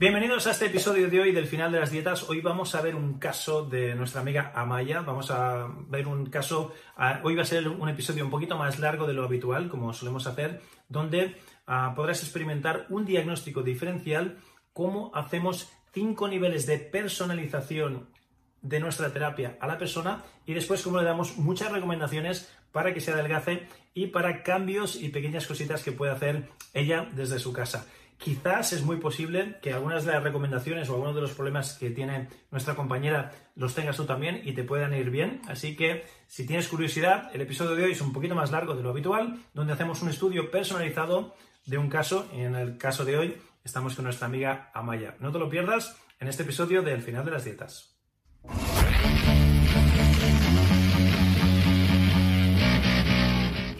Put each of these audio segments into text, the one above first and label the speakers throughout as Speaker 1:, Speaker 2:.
Speaker 1: Bienvenidos a este episodio de hoy del final de las dietas. Hoy vamos a ver un caso de nuestra amiga Amaya. Vamos a ver un caso. Hoy va a ser un episodio un poquito más largo de lo habitual, como solemos hacer, donde ah, podrás experimentar un diagnóstico diferencial, cómo hacemos cinco niveles de personalización de nuestra terapia a la persona y después cómo le damos muchas recomendaciones para que se adelgace y para cambios y pequeñas cositas que puede hacer ella desde su casa. Quizás es muy posible que algunas de las recomendaciones o algunos de los problemas que tiene nuestra compañera los tengas tú también y te puedan ir bien. Así que si tienes curiosidad, el episodio de hoy es un poquito más largo de lo habitual, donde hacemos un estudio personalizado de un caso. En el caso de hoy estamos con nuestra amiga Amaya. No te lo pierdas en este episodio del final de las dietas.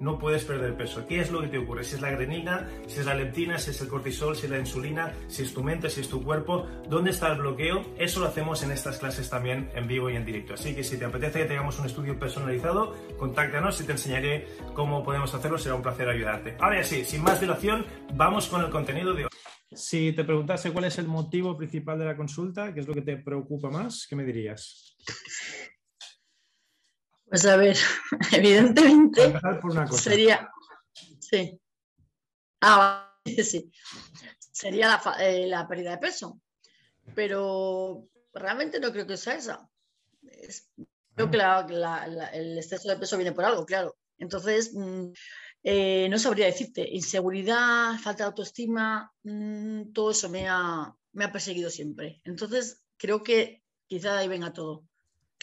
Speaker 1: no puedes perder peso. ¿Qué es lo que te ocurre? Si es la adrenina, si es la leptina, si es el cortisol, si es la insulina, si es tu mente, si es tu cuerpo, ¿dónde está el bloqueo? Eso lo hacemos en estas clases también en vivo y en directo. Así que si te apetece que tengamos un estudio personalizado, contáctanos y te enseñaré cómo podemos hacerlo. Será un placer ayudarte. Ahora sí, sin más dilación, vamos con el contenido de hoy. Si te preguntase cuál es el motivo principal de la consulta, qué es lo que te preocupa más, ¿qué me dirías?
Speaker 2: Pues a ver, evidentemente sería, sí, ah, sí, sería eh, la, pérdida de peso, pero realmente no creo que sea esa. creo que el exceso de peso viene por algo, claro. Entonces, mm, eh, no sabría decirte, inseguridad, falta de autoestima, mm, todo eso me ha, me ha perseguido siempre. Entonces, creo que quizá ahí venga todo.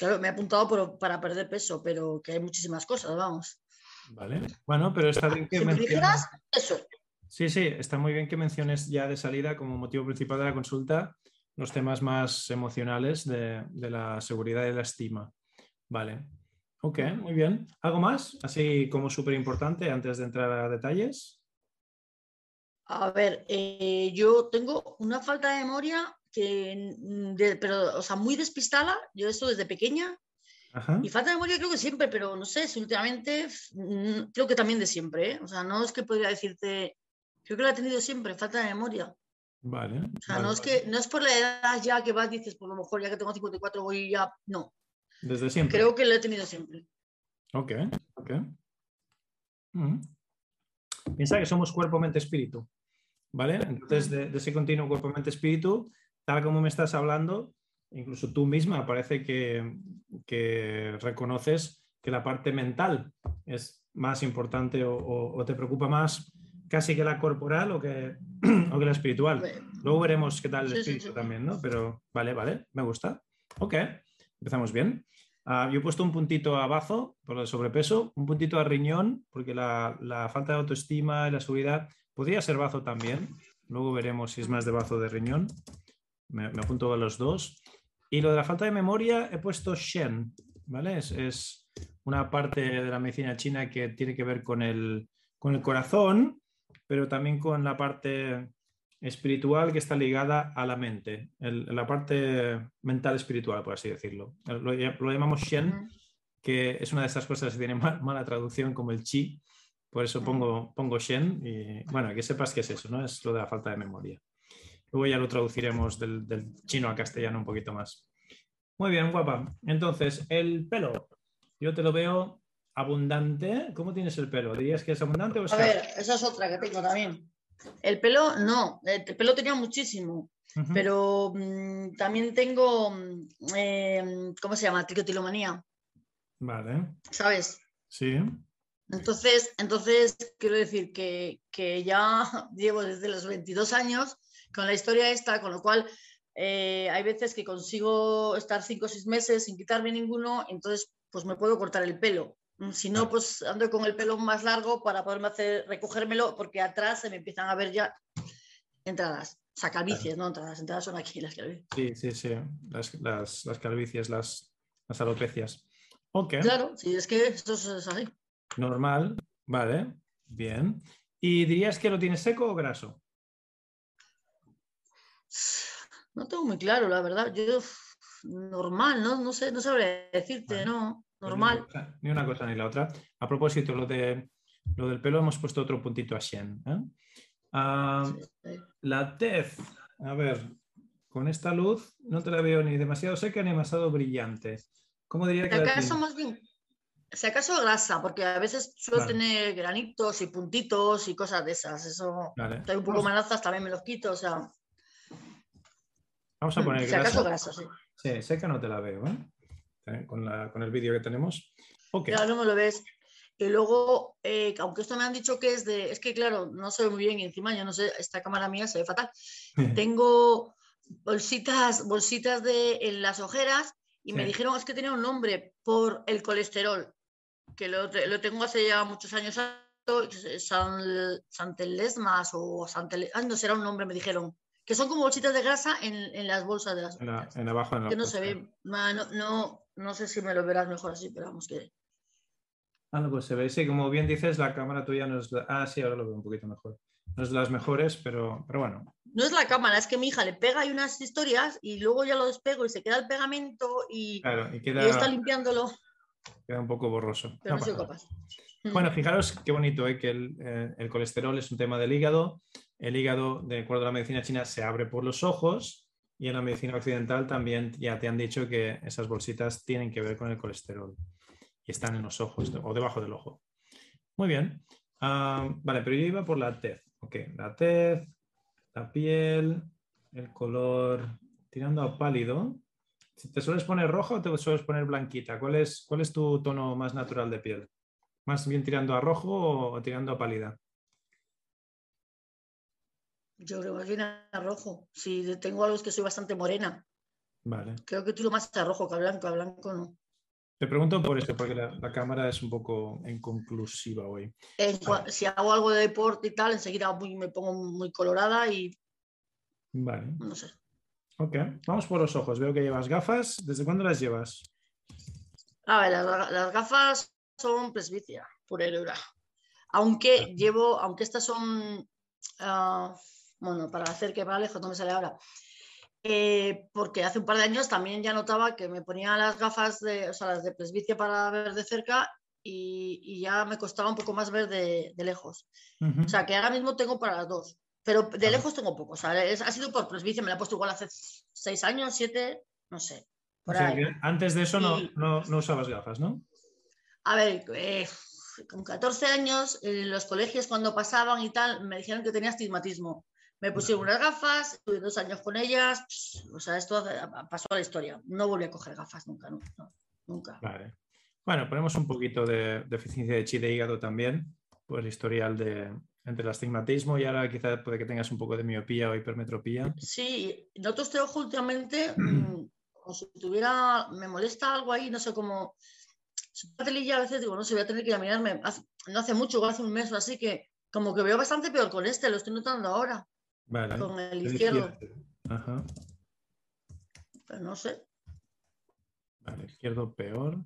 Speaker 2: Claro, me he apuntado para perder peso, pero que hay muchísimas cosas, vamos.
Speaker 1: Vale. Bueno, pero está bien que menciones. Eso. Sí, sí, está muy bien que menciones ya de salida como motivo principal de la consulta los temas más emocionales de, la seguridad y la estima. Vale. Ok, muy bien. ¿Algo más? Así como súper importante antes de entrar a detalles.
Speaker 2: A ver, eh, yo tengo una falta de memoria que, pero, o sea, muy despistada, yo esto desde pequeña, y falta de memoria creo que siempre, pero no sé, si últimamente, creo que también de siempre, ¿eh? o sea, no es que podría decirte, creo que lo he tenido siempre, falta de memoria.
Speaker 1: Vale.
Speaker 2: O sea, no, es que, no es por la edad ya que vas, dices, por lo mejor ya que tengo 54 voy ya, no.
Speaker 1: Desde siempre.
Speaker 2: Creo que lo he tenido siempre.
Speaker 1: Ok, ok. Mm. Piensa que somos cuerpo, mente, espíritu. ¿Vale? Entonces, de, ese continuo cuerpo, mente, espíritu, tal como me estás hablando, incluso tú misma parece que, que reconoces que la parte mental es más importante o, te preocupa más casi que la corporal o que, o que la espiritual. Luego veremos qué tal el espíritu también, ¿no? Pero vale, vale, me gusta. Ok, empezamos bien. Ah, yo he puesto un puntito a bazo por el sobrepeso, un puntito a riñón, porque la, la, falta de autoestima y la seguridad podría ser bazo también. Luego veremos si es más de bazo de riñón. Me, me, apunto a los dos. Y lo de la falta de memoria he puesto Shen, ¿vale? Es, es, una parte de la medicina china que tiene que ver con el, con el corazón, pero también con la parte espiritual que está ligada a la mente, la parte mental espiritual, por así decirlo. Lo, llamamos Shen, que es una de estas cosas que tiene mala traducción como el chi, por eso pongo, pongo Shen y bueno, que sepas que es eso, ¿no? Es lo de la falta de memoria. Luego ya lo traduciremos del, del chino a castellano un poquito más. Muy bien, guapa. Entonces, el pelo. Yo te lo veo abundante. ¿Cómo tienes el pelo? ¿Dirías que es abundante o
Speaker 2: A ver, esa es otra que tengo también. El pelo, no, el pelo tenía muchísimo, pero mm, también tengo, mm, em, ¿cómo se llama? Tricotilomanía.
Speaker 1: Vale.
Speaker 2: ¿Sabes?
Speaker 1: Sí.
Speaker 2: Entonces, entonces quiero decir que, ya llevo desde los 22 años con la historia esta, con lo cual eh, hay veces que consigo estar 5 o 6 meses sin quitarme ninguno, entonces pues me puedo cortar el pelo. Mm, si no, pues ando con el pelo más largo para poderme hacer, recogérmelo, porque atrás se me empiezan a ver ya entradas. O sea, calvicies, no entradas, entradas son aquí las calvicies.
Speaker 1: Sí, sí, sí, las, las, las calvicies, las, las alopecias. Ok.
Speaker 2: Claro, sí, es que esto es así.
Speaker 1: Normal, vale, bien. ¿Y dirías que lo tienes seco o graso?
Speaker 2: No tengo muy claro, la verdad. Yo, normal, ¿no? No sé, no sabría decirte, no. Pues normal.
Speaker 1: Ni una, cosa, ni la otra. A propósito, lo, de, lo del pelo hemos puesto otro puntito a Shen. ¿eh? Ah, la tez, a ver, con esta luz no te la veo ni demasiado seca ni demasiado brillante. ¿Cómo diría que...
Speaker 2: acaso más bien, si acaso grasa, porque a veces suelo tener granitos y puntitos y cosas de esas. Eso, vale. un poco manazas, también me los quito, o sea...
Speaker 1: Vamos a poner
Speaker 2: si acaso grasa, sí.
Speaker 1: Sí, seca no te la veo, ¿eh? ¿eh? con, el vídeo que tenemos. Okay.
Speaker 2: Claro, no me lo ves. Y luego, eh, aunque esto me han dicho que es de, es que claro, no se ve muy bien y encima yo no sé, esta cámara mía se ve fatal. Tengo bolsitas, bolsitas de en las ojeras y me dijeron es que tenía un nombre por el colesterol, que lo, tengo hace ya muchos años, San, Santelesmas o Santel, ah, no será un nombre, me dijeron que son como bolsitas de grasa en, las bolsas de las
Speaker 1: en, abajo en
Speaker 2: que no se ve no, no, sé si me lo verás mejor así pero vamos que
Speaker 1: ah pues se ve sí como bien dices la cámara tuya no es ah sí ahora lo veo un poquito mejor. No es de las mejores pero pero bueno.
Speaker 2: No es la cámara es que mi hija le pega y unas historias y luego ya lo despego y se queda el pegamento y,
Speaker 1: claro, y,
Speaker 2: queda, está limpiándolo
Speaker 1: queda un poco borroso
Speaker 2: pero no, soy capaz
Speaker 1: bueno, fijaros qué bonito ¿eh? que el, eh, el, colesterol es un tema del hígado el hígado, de acuerdo a la medicina china, se abre por los ojos y en la medicina occidental también ya te han dicho que esas bolsitas tienen que ver con el colesterol y están en los ojos o debajo del ojo. Muy bien. Ah, vale, pero yo iba por la tez. Ok, la tez, la piel, el color tirando a pálido. ¿Te sueles poner roja o te sueles poner blanquita? ¿Cuál es, cuál es tu tono más natural de piel? ¿Más bien tirando a rojo o tirando a pálida?
Speaker 2: Yo creo más bien a rojo. Si tengo algo es que soy bastante morena.
Speaker 1: Vale.
Speaker 2: Creo que tiro más a rojo que a blanco, a blanco no.
Speaker 1: Te pregunto por esto, porque la, cámara es un poco inconclusiva hoy.
Speaker 2: Si hago algo de deporte y tal, enseguida me pongo muy colorada y.
Speaker 1: Vale.
Speaker 2: No sé.
Speaker 1: Ok, vamos por los ojos. Veo que llevas gafas. ¿Desde cuándo las llevas?
Speaker 2: A ver, las, gafas son presbicia, pura y dura. Aunque llevo, aunque estas son. Ah, bueno, para hacer que para lejos no me sale ahora. Eh, porque hace un par de años también ya notaba que me ponía las gafas de, o sea, las de presbicia para ver de cerca y, ya me costaba un poco más ver de, lejos. O sea, que ahora mismo tengo para las dos, pero de lejos tengo poco. O sea, ha sido por presbicia, me la he puesto igual hace seis años, siete, no sé.
Speaker 1: o sea, que antes de eso no, no, usabas gafas, ¿no?
Speaker 2: A ver, eh, con 14 años, en los colegios cuando pasaban y tal, me dijeron que tenía astigmatismo. Me pusieron unas gafas, estuve dos años con ellas, o sea, esto pasó a la historia. No volví a coger gafas nunca, nunca.
Speaker 1: Vale. Bueno, ponemos un poquito de deficiencia de chi de hígado también, por el historial de, entre el astigmatismo y ahora quizás puede que tengas un poco de miopía o hipermetropía.
Speaker 2: Sí, noto este ojo últimamente, mm, como si tuviera, me molesta algo ahí, no sé cómo, a veces digo, no sé, voy a tener que ir a mirarme, no hace mucho, hace un mes o así que como que veo bastante peor con este, lo estoy notando ahora. Vale. Con el izquierdo. Ajá. Pero no sé.
Speaker 1: Vale, izquierdo peor.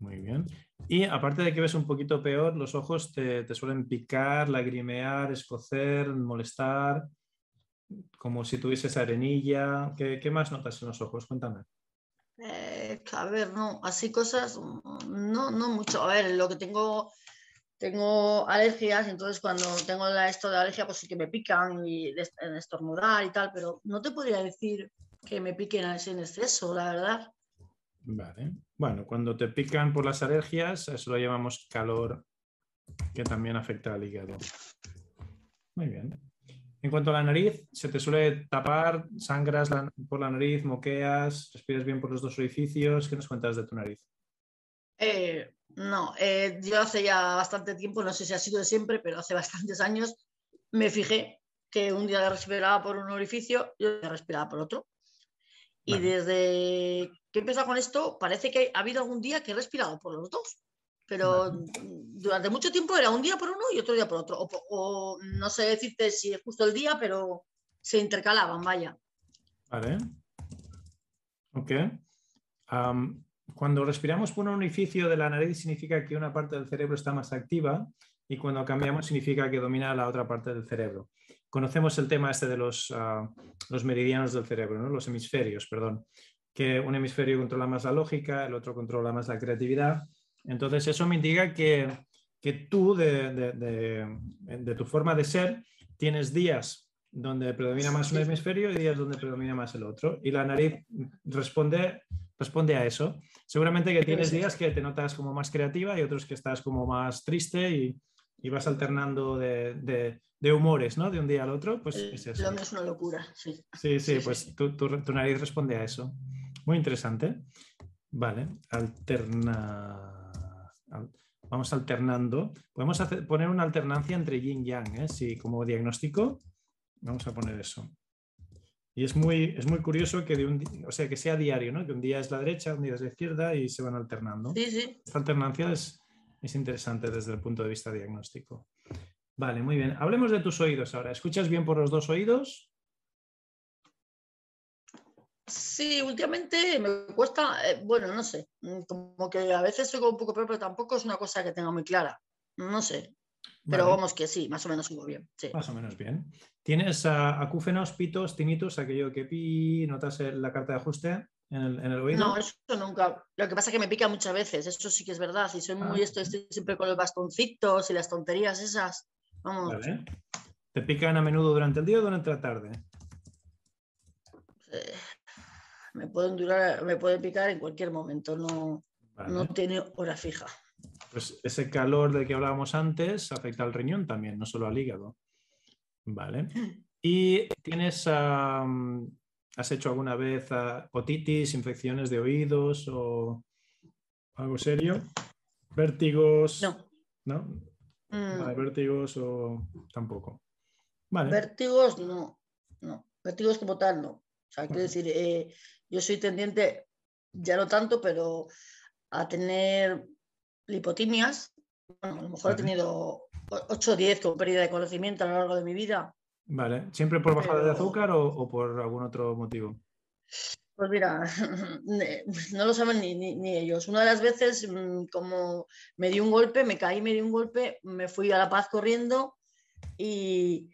Speaker 1: Muy bien. Y aparte de que ves un poquito peor, los ojos te, suelen picar, lagrimear, escocer, molestar, como si tuvieses arenilla. ¿Qué, más notas en los ojos? Cuéntame.
Speaker 2: Eh, a ver, no, así cosas, no, no mucho. A ver, lo que tengo, tengo alergias, entonces cuando tengo esto de alergia, pues sí que me pican y en estornudar y tal, pero no te podría decir que me piquen así en exceso, la verdad.
Speaker 1: Vale. Bueno, cuando te pican por las alergias, eso lo llamamos calor, que también afecta al hígado. Muy bien. En cuanto a la nariz, ¿se te suele tapar? ¿Sangras por la nariz? ¿Moqueas? ¿Respiras bien por los dos orificios? ¿Qué nos cuentas de tu nariz?
Speaker 2: Eh, no, eh, yo hace ya bastante tiempo, no sé si ha sido de siempre, pero hace bastantes años me fijé que un día respiraba por un orificio y otro respiraba por otro. Y desde que he empezado con esto, parece que ha habido algún día que he respirado por los dos. Pero durante mucho tiempo era un día por uno y otro día por otro. O, no sé decirte si es justo el día, pero se intercalaban, vaya.
Speaker 1: Vale. Ok. cuando respiramos por un orificio de la nariz significa que una parte del cerebro está más activa y cuando cambiamos significa que domina la otra parte del cerebro conocemos el tema este de los, ah, los meridianos del cerebro, ¿no? los hemisferios, perdón, que un hemisferio controla más la lógica, el otro controla más la creatividad. Entonces, eso me indica que, que tú, de, de, de, tu forma de ser, tienes días donde predomina más un hemisferio y días donde predomina más el otro. Y la nariz responde, responde a eso. Seguramente que tienes días que te notas como más creativa y otros que estás como más triste y, y vas alternando de, humores, ¿no? De un día al otro, pues
Speaker 2: es eso. es una locura, sí.
Speaker 1: Sí, sí, pues Tu, nariz responde a eso. Muy interesante. Vale, alterna... Vamos alternando. Podemos poner una alternancia entre yin y yang, ¿eh? Sí, como diagnóstico, vamos a poner eso. Y es muy, es muy curioso que, de un, o sea, que sea diario, ¿no? Que un día es la derecha, un día es la izquierda y se van alternando.
Speaker 2: Sí, sí.
Speaker 1: Esta alternancia es, es interesante desde el punto de vista diagnóstico. Vale, muy bien. Hablemos de tus oídos ahora. ¿Escuchas bien por los dos oídos?
Speaker 2: Sí, últimamente me cuesta, eh, bueno, no sé, mm, como que a veces oigo un poco peor, pero tampoco es una cosa que tenga muy clara. No sé, pero vamos que sí, más o menos oigo bien.
Speaker 1: Más o menos bien. ¿Tienes acúfenos, pitos, tinitos, aquello que pi, notas la carta de ajuste? en el, oído?
Speaker 2: No, eso nunca. Lo que pasa es que me pica muchas veces, eso sí que es verdad. Y soy muy ah. esto, estoy siempre con los bastoncitos y las tonterías esas. Vamos.
Speaker 1: ¿Te pican a menudo durante el día o durante la tarde?
Speaker 2: Eh, me pueden durar, me puede picar en cualquier momento, no, no tiene hora fija.
Speaker 1: Pues ese calor del que hablábamos antes afecta al riñón también, no solo al hígado. Vale. ¿Y tienes ¿Has hecho alguna vez ah, otitis, infecciones de oídos o algo serio? ¿Vértigos?
Speaker 2: No.
Speaker 1: ¿No? Mm. ¿Vértigos o tampoco?
Speaker 2: Vale. Vértigos no. No. Vértigos como tal no. O sea, quiero decir, eh, yo soy tendiente, ya no tanto, pero a tener lipotimias. Bueno, a lo mejor he tenido 8 o 10 con pérdida de conocimiento a lo largo de mi vida
Speaker 1: Vale, ¿siempre por bajada de azúcar o, por algún otro motivo?
Speaker 2: Pues mira, no lo saben ni, ellos. Una de las veces, mm, como me di un golpe, me caí, me di un golpe, me fui a La Paz corriendo y,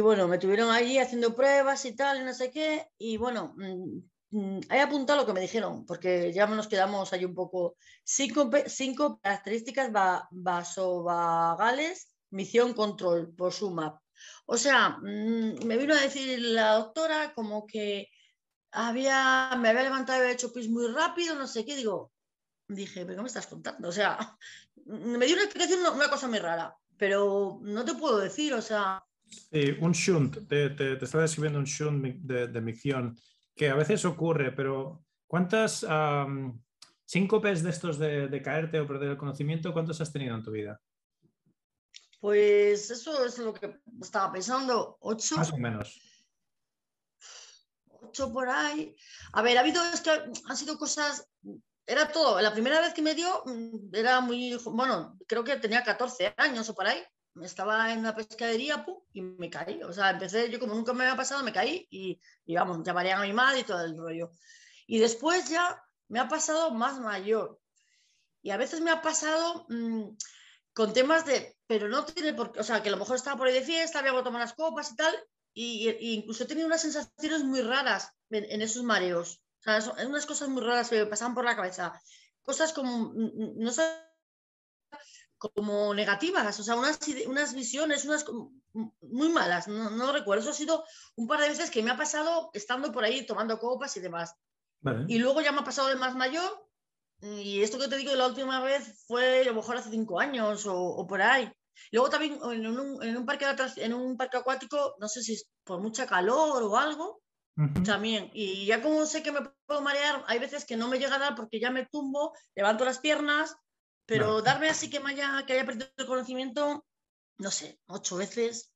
Speaker 2: bueno, me tuvieron allí haciendo pruebas y tal, y no sé qué. Y bueno, mm, mm, he apuntado lo que me dijeron, porque ya nos quedamos ahí un poco. Cinco, cinco características vasovagales, misión control por SUMAP. O sea, me vino a decir la doctora como que había, me había levantado y había hecho pis muy rápido, no sé qué, digo, dije, ¿pero qué me estás contando? O sea, me dio una explicación, una, cosa muy rara, pero no te puedo decir, o sea...
Speaker 1: Sí, un shunt, te, te, te estaba describiendo un shunt de, de, micción, que a veces ocurre, pero ¿cuántas um, síncopes de estos de, de, caerte o perder el conocimiento, cuántos has tenido en tu vida?
Speaker 2: Pues eso es lo que estaba pensando, ocho.
Speaker 1: Más o menos.
Speaker 2: Ocho por ahí. A ver, ha habido, es que han sido cosas era todo. La primera vez que me dio mm, era muy, bueno, creo que tenía 14 años o por ahí. Estaba en una pescadería y me caí. O sea, empecé, yo como nunca me había pasado, me caí y, y vamos, llamarían a mi madre y todo el rollo. Y después ya me ha pasado más mayor. Y a veces me ha pasado mm, con temas de, pero no tiene por qué, o sea, que a lo mejor estaba por ahí de fiesta, había tomado unas copas y tal, y, incluso he tenido unas sensaciones muy raras en esos mareos. O sea, son unas cosas muy raras que me pasaban por la cabeza. Cosas como, no sé, como negativas, o sea, unas, unas visiones, unas muy malas, no, no, recuerdo. Eso ha sido un par de veces que me ha pasado estando por ahí tomando copas y demás. Y luego ya me ha pasado de más mayor, y esto que te digo la última vez fue a lo mejor hace cinco años o, o por ahí. Luego también en un, en un, parque, en un parque acuático, no sé si es por mucha calor o algo, también. Y ya como sé que me puedo marear, hay veces que no me llega a dar porque ya me tumbo, levanto las piernas, pero darme así que, me haya, que haya perdido el conocimiento, no sé, ocho veces,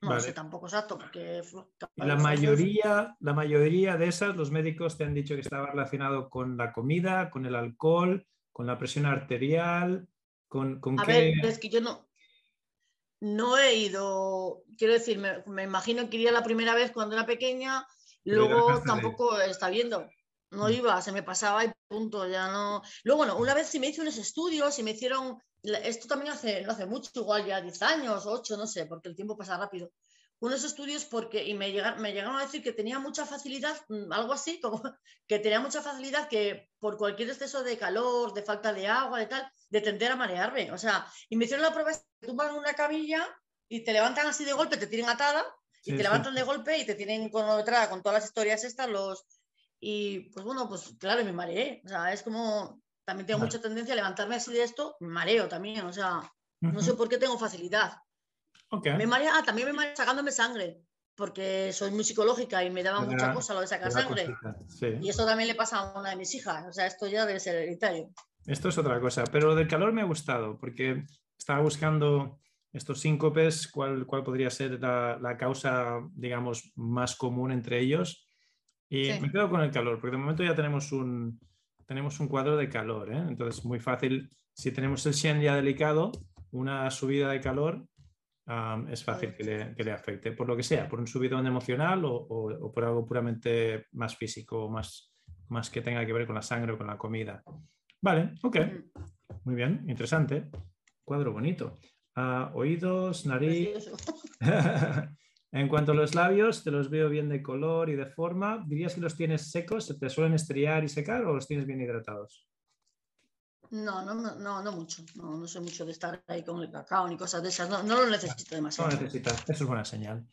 Speaker 2: no sé tampoco exacto, porque...
Speaker 1: La mayoría, la mayoría de esas, los médicos te han dicho que estaba relacionado con la comida, con el alcohol, con la presión arterial, con... con
Speaker 2: a ver, es que yo no... No he ido, quiero decir, me, me imagino que iría la primera vez cuando era pequeña, Luego tampoco está viendo. No mm. iba, se me pasaba y punto, ya no. Luego, bueno, una vez sí me hice unos estudios y me hicieron, esto también hace, no hace mucho, igual ya 10 años, 8, no sé, porque el tiempo pasa rápido. Unos estudios porque, y me llegaron, me llegaron a decir que tenía mucha facilidad, mm, algo así, como que tenía mucha facilidad que por cualquier exceso de calor, de falta de agua, de tal, de tender a marearme. O sea, y me hicieron la prueba, te tumban una camilla y te levantan así de golpe, te tienen atada y te levantan de golpe y te tienen con otra, con todas las historias estas, los... Y pues bueno, pues claro, me mareé. O sea, es como, también tengo mucha tendencia a levantarme así de esto, me mareo también, o sea, no sé por qué tengo facilidad. Me marea, ah, también me mareo sacándome sangre, porque soy muy psicológica y me daba mucha cosa lo de sacar sangre. Y eso también le pasa a una de mis hijas, o sea, esto ya debe ser hereditario.
Speaker 1: Esto es otra cosa, pero lo del calor me ha gustado, porque estaba buscando estos síncopes, ¿cuál, cuál podría ser la, causa, digamos, más común entre ellos? Y me quedo con el calor, porque de momento ya tenemos un, tenemos un cuadro de calor, ¿eh? entonces muy fácil, si tenemos el Shen ya delicado, una subida de calor es fácil que le, que le, afecte, por lo que sea, por un subidón emocional o, o, por algo puramente más físico, más, más que tenga que ver con la sangre o con la comida. Vale, ok, muy bien, interesante, cuadro bonito oídos, nariz. en cuanto a los labios, te los veo bien de color y de forma. ¿Dirías que los tienes secos? ¿Te suelen estriar y secar o los tienes bien hidratados?
Speaker 2: No, no, no, no mucho. No, no soy mucho de estar ahí con el cacao ni cosas de esas. No, no lo necesito demasiado.
Speaker 1: No necesitas. Eso es buena señal.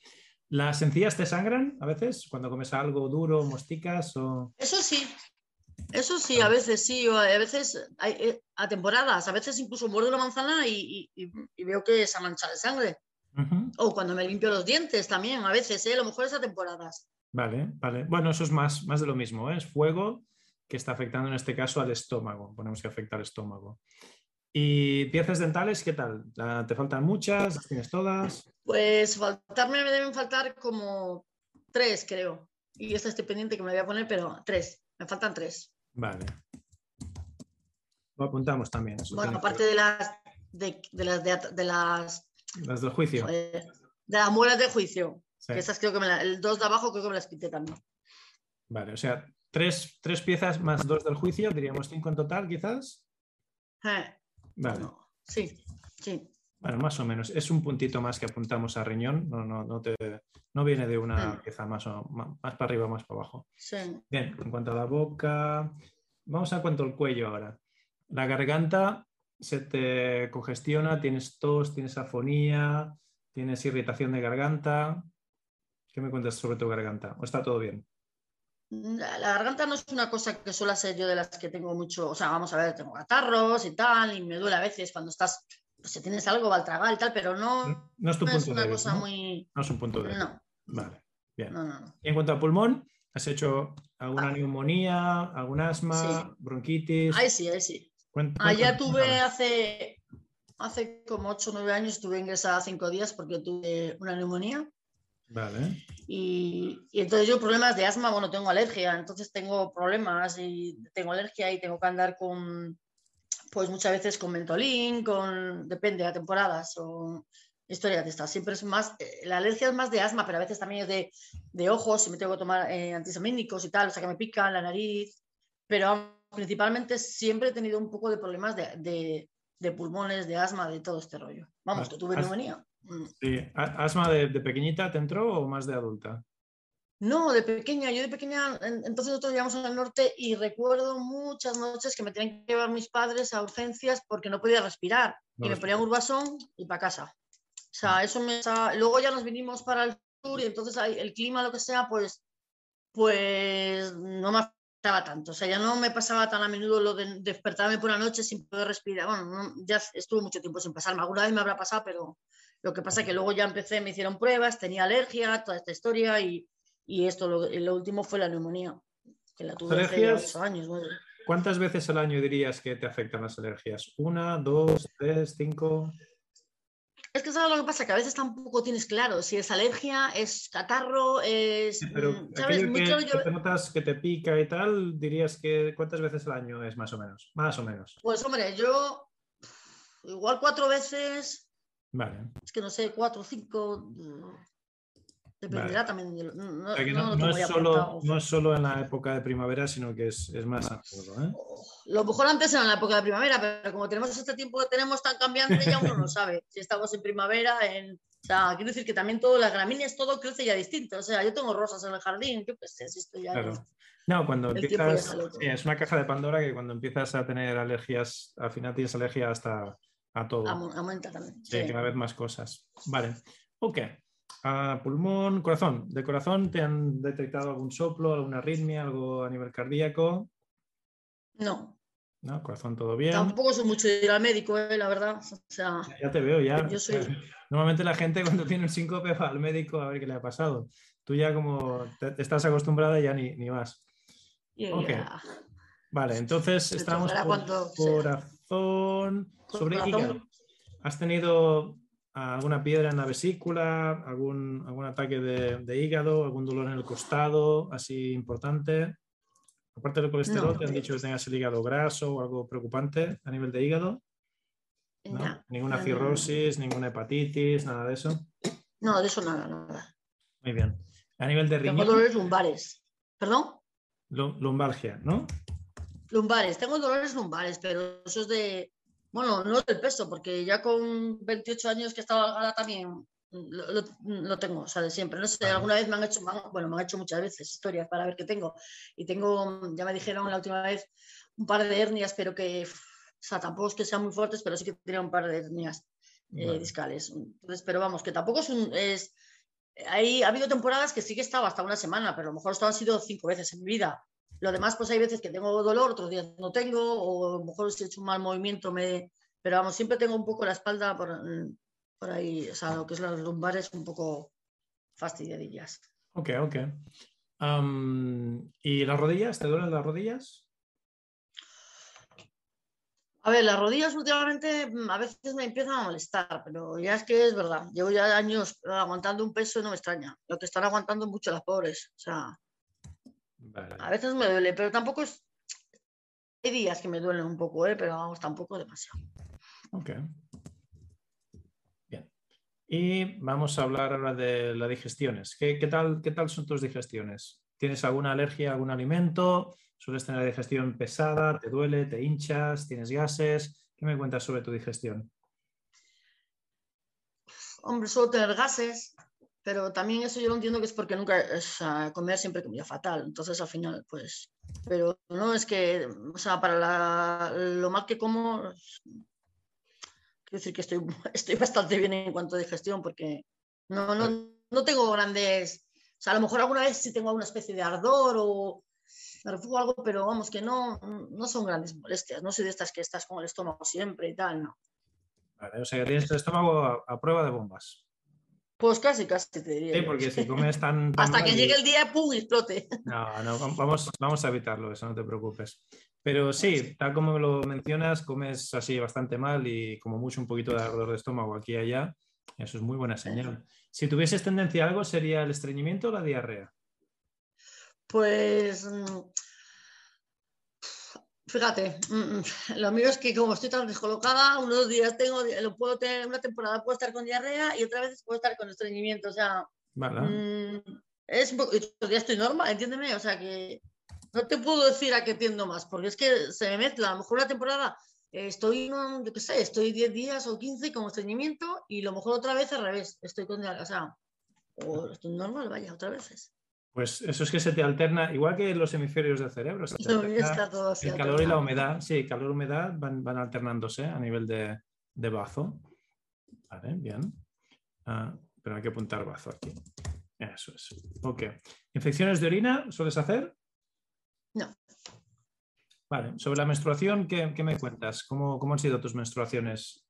Speaker 1: ¿Las encías te sangran a veces cuando comes algo duro, mosticas o...?
Speaker 2: Eso sí, eso sí, a veces sí, a veces hay, eh, a temporadas, a veces incluso muerdo la manzana y, veo que se mancha de sangre. O cuando me limpio los dientes también, a veces, ¿eh? a lo mejor es a temporadas.
Speaker 1: Vale, vale. Bueno, eso es más, más de lo mismo, ¿eh? es fuego que está afectando en este caso al estómago, ponemos que afecta al estómago. ¿Y piezas dentales qué tal? ¿Te faltan muchas? ¿Las tienes todas?
Speaker 2: Pues faltarme me deben faltar como tres, creo. Y esta estoy pendiente que me voy a poner, pero tres. Me faltan tres.
Speaker 1: Vale. Lo apuntamos también.
Speaker 2: bueno, aparte de las de, las de, las
Speaker 1: las del juicio.
Speaker 2: de las muelas de juicio. esas creo que me el dos de abajo creo que me las quité también.
Speaker 1: Vale, o sea, tres, tres piezas más dos del juicio, diríamos cinco en total, quizás.
Speaker 2: Eh. Vale. sí, sí.
Speaker 1: Bueno, más o menos. Es un puntito más que apuntamos a riñón. No, no, no, te, no viene de una pieza más, o, más, para arriba o más para abajo.
Speaker 2: Sí.
Speaker 1: Bien, en cuanto a la boca, vamos a cuanto al cuello ahora. La garganta se te congestiona, tienes tos, tienes afonía, tienes irritación de garganta. ¿Qué me cuentas sobre tu garganta? ¿O está todo bien?
Speaker 2: La garganta no es una cosa que suele ser yo de las que tengo mucho, o sea, vamos a ver, tengo catarros y tal, y me duele a veces cuando estás, pues si tienes algo al tragar y tal, pero no,
Speaker 1: no es, tu punto
Speaker 2: una
Speaker 1: cosa
Speaker 2: muy...
Speaker 1: No es un punto de
Speaker 2: No.
Speaker 1: Vale, bien. Y en cuanto a pulmón, ¿has hecho alguna ah. neumonía, algún asma, bronquitis?
Speaker 2: Ahí sí, ahí sí. Allá tuve hace, hace como 8 o 9 años, estuve ingresada cinco días porque tuve una neumonía.
Speaker 1: Vale.
Speaker 2: Y, entonces yo problemas de asma, bueno, tengo alergia, entonces tengo problemas y tengo alergia y tengo que andar con, pues muchas veces con mentolín, con, depende de temporadas o historias de estas. Siempre es más, eh, la alergia es más de asma, pero a veces también es de, de ojos y me tengo que tomar eh, antihistamínicos y tal, o sea que me pican la nariz, pero principalmente siempre he tenido un poco de problemas de, de, pulmones, de asma, de todo este rollo. Vamos, que tuve neumonía.
Speaker 1: Mm. Sí. ¿Asma de, pequeñita te entró o más de adulta?
Speaker 2: No, de pequeña. Yo de pequeña, entonces nosotros en el norte y recuerdo muchas noches que me tenían que llevar mis padres a urgencias porque no podía respirar. y me ponían urbasón y para casa. O sea, eso me... Luego ya nos vinimos para el sur y entonces el clima, lo que sea, pues, pues no me afectaba tanto. O sea, ya no me pasaba tan a menudo lo de despertarme por la noche sin poder respirar. Bueno, ya estuvo mucho tiempo sin pasarme. Alguna vez me habrá pasado, pero lo que pasa es que luego ya empecé, me hicieron pruebas, tenía alergia, toda esta historia y, y esto, lo, lo, último fue la neumonía, que la tuve hace años.
Speaker 1: ¿Cuántas veces al año dirías que te afectan las alergias? ¿Una, dos, tres, cinco?
Speaker 2: Es que sabes lo que pasa, que a veces tampoco tienes claro si es alergia, es catarro, es...
Speaker 1: pero mm, ¿sabes? Muy que, claro, yo... te notas que te pica y tal, dirías que ¿cuántas veces al año es más o menos? Más o menos.
Speaker 2: Pues hombre, yo igual cuatro veces,
Speaker 1: Vale.
Speaker 2: Es que no sé, cuatro o cinco. Dependerá también.
Speaker 1: no, es solo, no, es solo, en la época de primavera, sino que es, es más
Speaker 2: amplio. ¿eh? Lo mejor antes era en la época de primavera, pero como tenemos este tiempo que tenemos tan cambiante, ya uno no sabe si estamos en primavera, en. O sea, quiero decir que también todo, las gramíneas, todo crece ya distinto. O sea, yo tengo rosas en el jardín, yo qué sé, si esto ya.
Speaker 1: No, cuando empiezas. es una caja de Pandora que cuando empiezas a tener alergias, al final tienes alergia hasta a todo.
Speaker 2: Aumenta también.
Speaker 1: Sí, cada vez más cosas. Vale. Ok. pulmón, corazón. ¿De corazón te han detectado algún soplo, alguna arritmia, algo a nivel cardíaco?
Speaker 2: No.
Speaker 1: ¿No? Corazón todo bien.
Speaker 2: Tampoco soy mucho de ir al médico, eh, la verdad.
Speaker 1: ya te veo, ya. Normalmente la gente cuando tiene un síncope va al médico a ver qué le ha pasado. Tú ya como te, estás acostumbrada ya ni, ni vas. Vale, entonces estamos por, corazón. Sobre hígado. ¿Has tenido alguna piedra en la vesícula, algún, algún ataque de, hígado, algún dolor en el costado, así importante? Aparte del colesterol, ¿te han dicho que tengas el hígado graso o algo preocupante a nivel de hígado? ¿No? Ninguna cirrosis, ninguna hepatitis, nada de eso.
Speaker 2: No, de eso nada, nada.
Speaker 1: Muy bien. A nivel de riñón.
Speaker 2: Tengo dolores lumbares. ¿Perdón?
Speaker 1: Lumbalgia, ¿no?
Speaker 2: Lumbares, tengo dolores lumbares, pero eso es de, bueno, no del peso, porque ya con 28 años que estaba ahora también lo, tengo, o sea, de siempre. No sé, alguna vez me han hecho, bueno, me han hecho muchas veces historias para ver qué tengo. Y tengo, ya me dijeron la última vez, un par de hernias, pero que, o sea, tampoco es que sean muy fuertes, pero sí que tenía un par de hernias eh, discales. Entonces, pero vamos, que tampoco es un, es, ahí ha habido temporadas que sí que estaba hasta una semana, pero a lo mejor esto han sido cinco veces en mi vida. Lo demás, pues hay veces que tengo dolor, otros días no tengo, o a lo mejor si he hecho un mal movimiento, me... pero vamos, siempre tengo un poco la espalda por, por ahí, o sea, lo que es las lumbares un poco fastidiadillas.
Speaker 1: Ok, ok. ¿Y las rodillas? ¿Te duelen las rodillas?
Speaker 2: A ver, las rodillas últimamente mm, a veces me empiezan a molestar, pero ya es que es verdad. Llevo ya años aguantando un peso y no me extraña. Lo que están aguantando mucho las pobres. O sea, a veces me duele, pero tampoco es. Hay días que me duelen un poco, ¿eh? pero vamos, tampoco demasiado.
Speaker 1: Ok. Bien. Y vamos a hablar ahora de las digestiones. ¿Qué, tal, ¿Qué tal son tus digestiones? ¿Tienes alguna alergia a algún alimento? ¿Sueles tener digestión pesada? ¿Te duele? ¿Te hinchas? ¿Tienes gases? ¿Qué me cuentas sobre tu digestión?
Speaker 2: Hombre, suelo tener gases, pero también eso yo lo entiendo que es porque nunca, o comer siempre comía fatal, entonces al final, pues, pero no es que, o sea, para lo mal que como, quiero decir que estoy, estoy bastante bien en cuanto a digestión, porque no, no, no tengo grandes, O sea, a lo mejor alguna vez sí tengo alguna especie de ardor o me refugo algo, pero vamos, que no, no son grandes molestias. No soy de estas que estás con el estómago siempre y tal, no.
Speaker 1: Vale, o sea, tienes el estómago a, prueba de bombas.
Speaker 2: Pues casi, casi te diría.
Speaker 1: Sí, porque si comes tan.
Speaker 2: Hasta que llegue el día, ¡pum! y explote.
Speaker 1: No, no, vamos, vamos a evitarlo, eso no te preocupes. Pero sí, tal como lo mencionas, comes así bastante mal y como mucho un poquito de ardor de estómago aquí y allá. Eso es muy buena señal. Si tuvieses tendencia a algo, ¿sería el estreñimiento o la diarrea?
Speaker 2: Pues mm, fíjate, mm, mm, lo mío es que como estoy tan descolocada, unos días tengo, lo puedo tener, una temporada puedo estar con diarrea y otra vez puedo estar con estreñimiento. O sea, es un poco, ya estoy normal, entiéndeme, o sea que no te puedo decir a qué tiendo más, porque es que se me mezcla. A lo mejor una temporada eh, estoy, yo qué sé, estoy 10 días o 15 con estreñimiento y a lo mejor otra vez al revés, estoy con, o sea, o estoy normal, vaya, otra vez.
Speaker 1: Pues eso es que se te alterna, igual que los hemisferios del cerebro. Se el calor y la humedad, sí, calor y humedad van, van alternándose a nivel de, de bazo. Vale, bien. Ah, pero hay que apuntar bazo aquí. Eso es. Ok. ¿Infecciones de orina sueles hacer?
Speaker 2: No.
Speaker 1: Vale, sobre la menstruación, ¿qué, me cuentas? ¿Cómo, han sido tus menstruaciones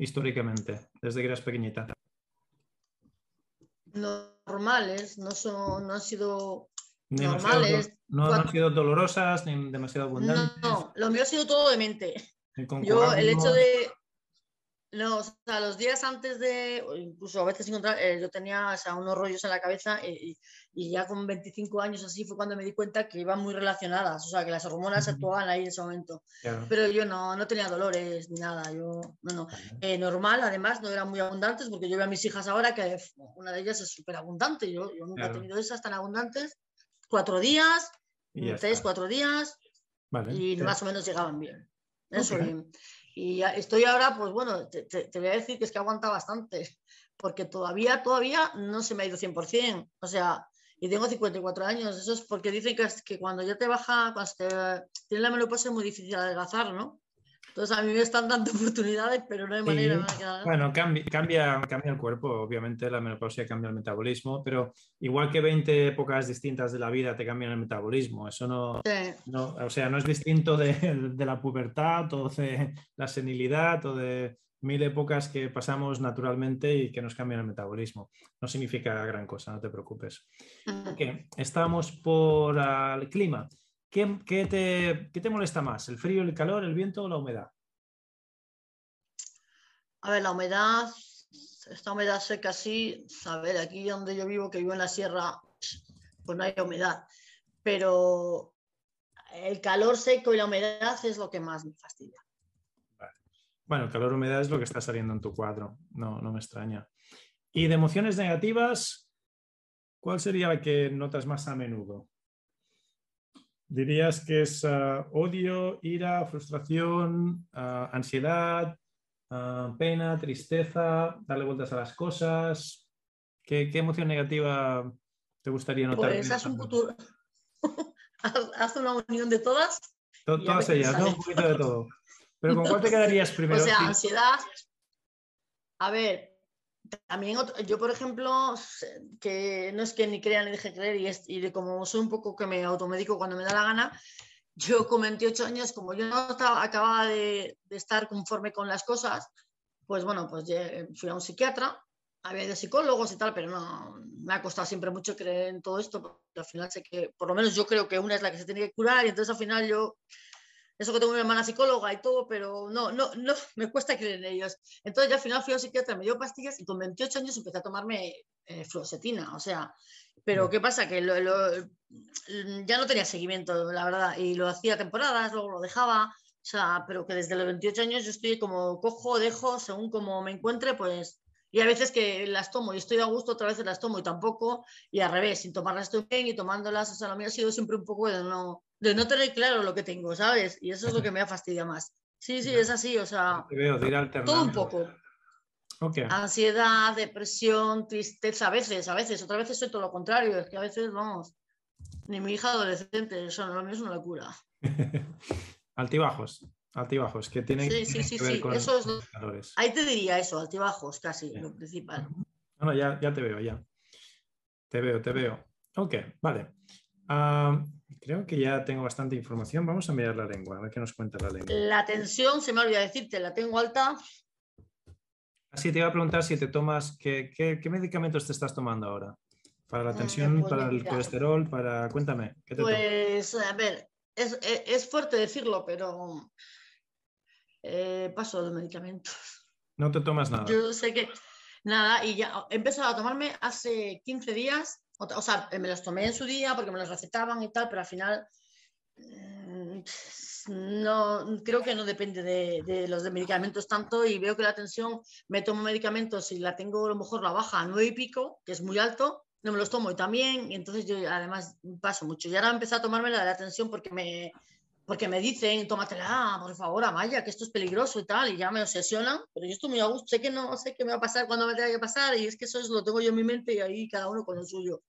Speaker 1: históricamente, desde que eras pequeñita?
Speaker 2: Normales, no, son, no han sido normales.
Speaker 1: No, han sido dolorosas ni demasiado abundantes.
Speaker 2: No, lo mío ha sido todo de mente. Yo, el hecho de, no, o sea, los días antes de, incluso a veces encontrar, eh, yo tenía o sea, unos rollos en la cabeza y, ya con 25 años así fue cuando me di cuenta que iban muy relacionadas, o sea, que las hormonas actuaban ahí en ese momento. Pero yo no, no tenía dolores ni nada, yo, no, no. Eh, normal, además, no eran muy abundantes porque yo veo a mis hijas ahora que una de ellas es súper abundante, yo, yo nunca he tenido esas tan abundantes, cuatro días, tres, cuatro días, y más o menos llegaban bien. Eso bien. Y estoy ahora, pues bueno, te, voy a decir que es que aguanta bastante, porque todavía, todavía no se me ha ido 100%. O sea, y tengo 54 años. Eso es porque dicen que, que cuando ya te baja, cuando te, tienes la menopausia es muy difícil adelgazar, ¿no? Entonces a mí me están dando oportunidades, pero no hay manera.
Speaker 1: bueno, cambia, cambia, cambia, el cuerpo, obviamente la menopausia cambia el metabolismo, pero igual que 20 épocas distintas de la vida te cambian el metabolismo, eso no, no o sea, no es distinto de, de, la pubertad o de la senilidad o de mil épocas que pasamos naturalmente y que nos cambian el metabolismo. No significa gran cosa, no te preocupes. Okay. Estamos por el clima. ¿Qué, te, molesta más? ¿El frío, el calor, el viento o la humedad?
Speaker 2: A ver, la humedad, esta humedad seca sí, a ver, aquí donde yo vivo, que vivo en la sierra, pues no hay humedad, pero el calor seco y la humedad es lo que más me fastidia.
Speaker 1: Bueno, el calor y humedad es lo que está saliendo en tu cuadro, no, no me extraña. Y de emociones negativas, ¿cuál sería la que notas más a menudo? ¿Dirías que es ah, odio, ira, frustración, ah, ansiedad, ah, pena, tristeza, darle vueltas a las cosas? ¿Qué, emoción negativa te gustaría notar?
Speaker 2: Pues haz un futuro. haz una unión de todas.
Speaker 1: todas ellas, ¿no? Un poquito de todo. Pero ¿con cuál te quedarías primero?
Speaker 2: O sea, ansiedad. A ver, también yo, por ejemplo, que no es que ni crea ni deje creer y como soy un poco que me automedico cuando me da la gana, yo con 28 años, como yo no estaba, acababa de, estar conforme con las cosas, pues bueno, pues fui a un psiquiatra, había de psicólogos y tal, pero no, me ha costado siempre mucho creer en todo esto, porque al final sé que, por lo menos yo creo que una es la que se tiene que curar y entonces al final yo eso que tengo una hermana psicóloga y todo, pero no, no, no, me cuesta creer en ellos. Entonces ya al final fui a un psiquiatra, me dio pastillas y con 28 años empecé a tomarme eh, fluoxetina, o sea, pero ¿qué pasa? Que ya no tenía seguimiento, la verdad, y lo hacía temporadas, luego lo dejaba, o sea, pero que desde los 28 años yo estoy como cojo, dejo, según como me encuentre, pues y a veces que las tomo y estoy a gusto, otra vez las tomo y tampoco, y al revés, sin tomarlas estoy bien y tomándolas, o sea, lo mío ha sido siempre un poco de no, de no tener claro lo que tengo, ¿sabes? Y eso es lo que me ha fastidiado más. Sí, sí, es así, o sea, todo un poco. Ansiedad, depresión, tristeza, a veces, a veces, otras veces soy todo lo contrario, es que a veces, vamos, ni mi hija adolescente, eso lo mío es una locura.
Speaker 1: Altibajos altibajos, que tienen,
Speaker 2: sí, sí, sí, sí. eso es Ahí te diría eso, altibajos, casi, lo principal.
Speaker 1: No, ya, ya te veo, ya. Te veo, te veo. Ok, vale. Creo que ya tengo bastante información. Vamos a mirar la lengua, a ver qué nos cuenta la lengua.
Speaker 2: La tensión, se me olvidó decirte, la tengo alta.
Speaker 1: Así te iba a preguntar si te tomas, ¿qué, medicamentos te estás tomando ahora? Para la mm, tensión, pues para el colesterol, para... Cuéntame.
Speaker 2: ¿qué te pues, a ver, es, fuerte decirlo, pero eh, paso los medicamentos.
Speaker 1: No te tomas nada.
Speaker 2: Yo sé que nada, y ya he empezado a tomarme hace 15 días, o, sea, me los tomé en su día porque me los recetaban y tal, pero al final mm, no, creo que no depende de, los de medicamentos tanto y veo que la tensión, me tomo medicamentos y la tengo a lo mejor la baja a 9 y pico, que es muy alto, no me los tomo y también, y entonces yo además paso mucho. Y ahora empecé a tomarme la de la tensión porque me, porque me dicen, tómatela, por favor, Amaya, que esto es peligroso y tal, y ya me obsesionan, pero yo estoy muy a gusto, sé que no sé qué me va a pasar cuando me tenga que pasar, y es que eso es, lo tengo yo en mi mente y ahí cada uno con lo suyo.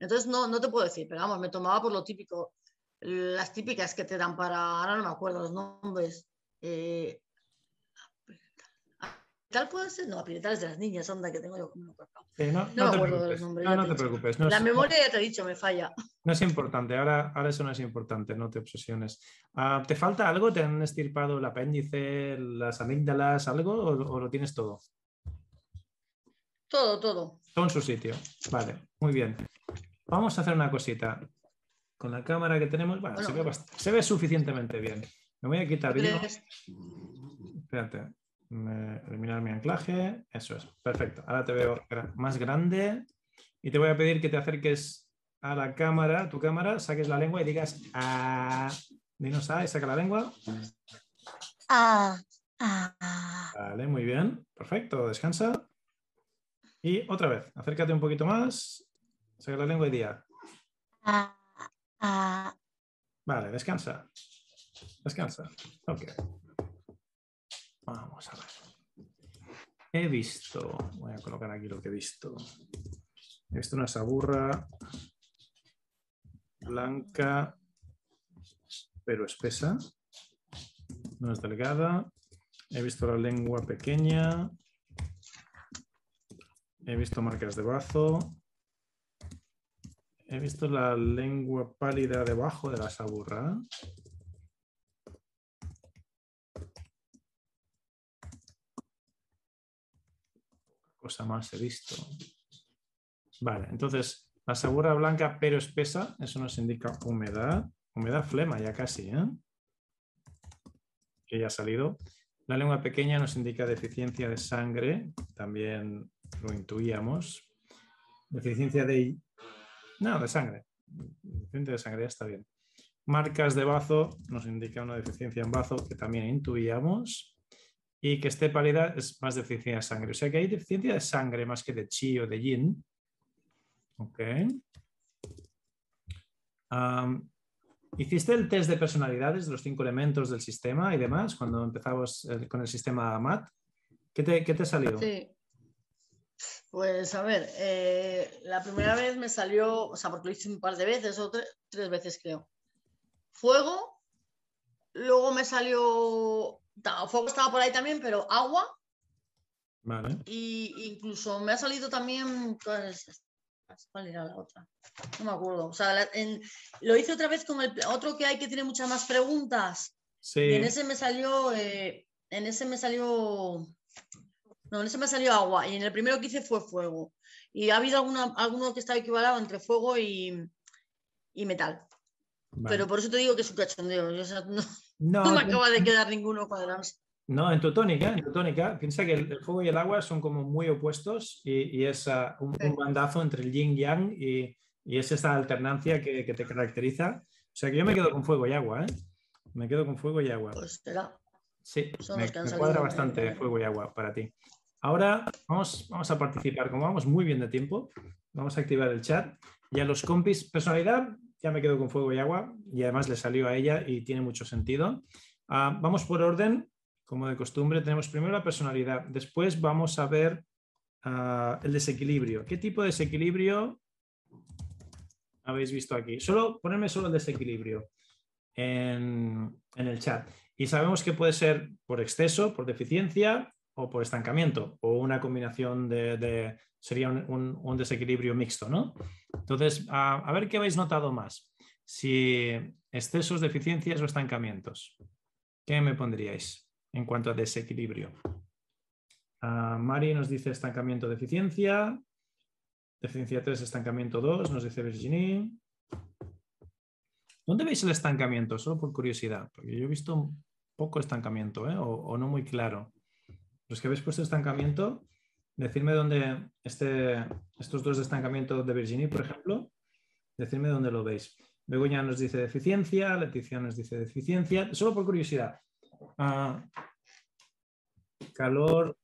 Speaker 2: Entonces no, no te puedo decir, pero vamos, me tomaba por lo típico, las típicas que te dan para, ahora no me acuerdo los nombres, eh, Tal puede ser, no, es de las niñas, onda, que tengo yo como
Speaker 1: no, no, me acuerdo de los nombres. No, no te preocupes.
Speaker 2: la memoria ya te he dicho, me falla.
Speaker 1: No es importante, ahora, ahora eso no es importante, no te obsesiones. Ah, ¿Te falta algo? ¿Te han estirpado el apéndice, las amígdalas, algo o, lo tienes todo?
Speaker 2: Todo, todo.
Speaker 1: Todo en su sitio. Vale, muy bien. Vamos a hacer una cosita. Con la cámara que tenemos, bueno, se, ve se, ve suficientemente bien. Me voy a quitar. Espérate eliminar mi anclaje, eso es, perfecto. Ahora te veo más grande y te voy a pedir que te acerques a la cámara, tu cámara, saques la lengua y digas ah, dinos A y saca la lengua.
Speaker 2: Ah,
Speaker 1: Vale, muy bien, perfecto, descansa. Y otra vez, acércate un poquito más, saca la lengua y diga. Vale, descansa. Descansa. Ok. Vamos a ver. He visto, voy a colocar aquí lo que he visto. He visto una saburra blanca, pero espesa. No es delgada. He visto la lengua pequeña. He visto marcas de bazo. He visto la lengua pálida debajo de la saburra. cosa más he visto. Vale, entonces la saburra blanca pero espesa, eso nos indica humedad, humedad flema ya casi, ¿eh? que ya ha salido. La lengua pequeña nos indica deficiencia de sangre, también lo intuíamos. Deficiencia de... No, de sangre. Deficiencia de sangre, ya está bien. Marcas de bazo nos indica una deficiencia en bazo que también intuíamos y que esté pálida es más deficiencia de sangre. O sea que hay deficiencia de sangre más que de chi o de yin. Ok. ¿Hiciste el test de personalidades de los cinco elementos del sistema y demás cuando empezamos eh, con el sistema MAT? ¿Qué te, qué te salió?
Speaker 2: Sí. Pues a ver, eh, la primera vez me salió, o sea, porque lo hice un par de veces o tres veces creo. Fuego, luego me salió fuego estaba por ahí también, pero agua.
Speaker 1: Vale.
Speaker 2: Y incluso me ha salido también. ¿Cuál era la otra? No me acuerdo. O sea, lo hice otra vez con el otro que hay que tiene muchas más preguntas.
Speaker 1: Sí.
Speaker 2: Y en ese me salió. Eh, en ese me salió. No, en ese me salió agua. Y en el primero que hice fue fuego. Y ha habido alguna, alguno que estaba equivalado entre fuego y, y metal. Pero por eso te digo que es un cachondeo. no, me acaba de quedar ninguno cuadrado.
Speaker 1: No, en tu tónica, en tu tónica, piensa que el, fuego y el agua son como muy opuestos y, es ah, un, bandazo entre el yin y yang y, es esta alternancia que, te caracteriza. O sea que yo me quedo con fuego y agua, ¿eh? Me quedo con fuego y agua.
Speaker 2: Pues será.
Speaker 1: Sí, me, cuadra bastante fuego y agua para ti. Ahora vamos, vamos a participar. Como vamos muy bien de tiempo, vamos a activar el chat. Y a los compis, personalidad, ya me quedo con fuego y agua y además le salió a ella y tiene mucho sentido. Ah, vamos por orden, como de costumbre, tenemos primero la personalidad, después vamos a ver ah, el desequilibrio. ¿Qué tipo de desequilibrio habéis visto aquí? Solo ponerme solo el desequilibrio en, en el chat. Y sabemos que puede ser por exceso, por deficiencia o por estancamiento, o una combinación de, sería un, desequilibrio mixto, ¿no? Entonces, a, ver qué habéis notado más. Si excesos, deficiencias o estancamientos. ¿Qué me pondríais en cuanto a desequilibrio? Uh, Mari nos dice estancamiento, deficiencia. Deficiencia 3, estancamiento 2, nos dice Virginie. ¿Dónde veis el estancamiento? Solo por curiosidad, porque yo he visto poco estancamiento ¿eh? o, no muy claro. Los que habéis puesto estancamiento, decidme dónde este, estos dos estancamientos de Virginie, por ejemplo, decidme dónde lo veis. Begoña nos dice deficiencia, Leticia nos dice deficiencia, solo por curiosidad. Ah, calor,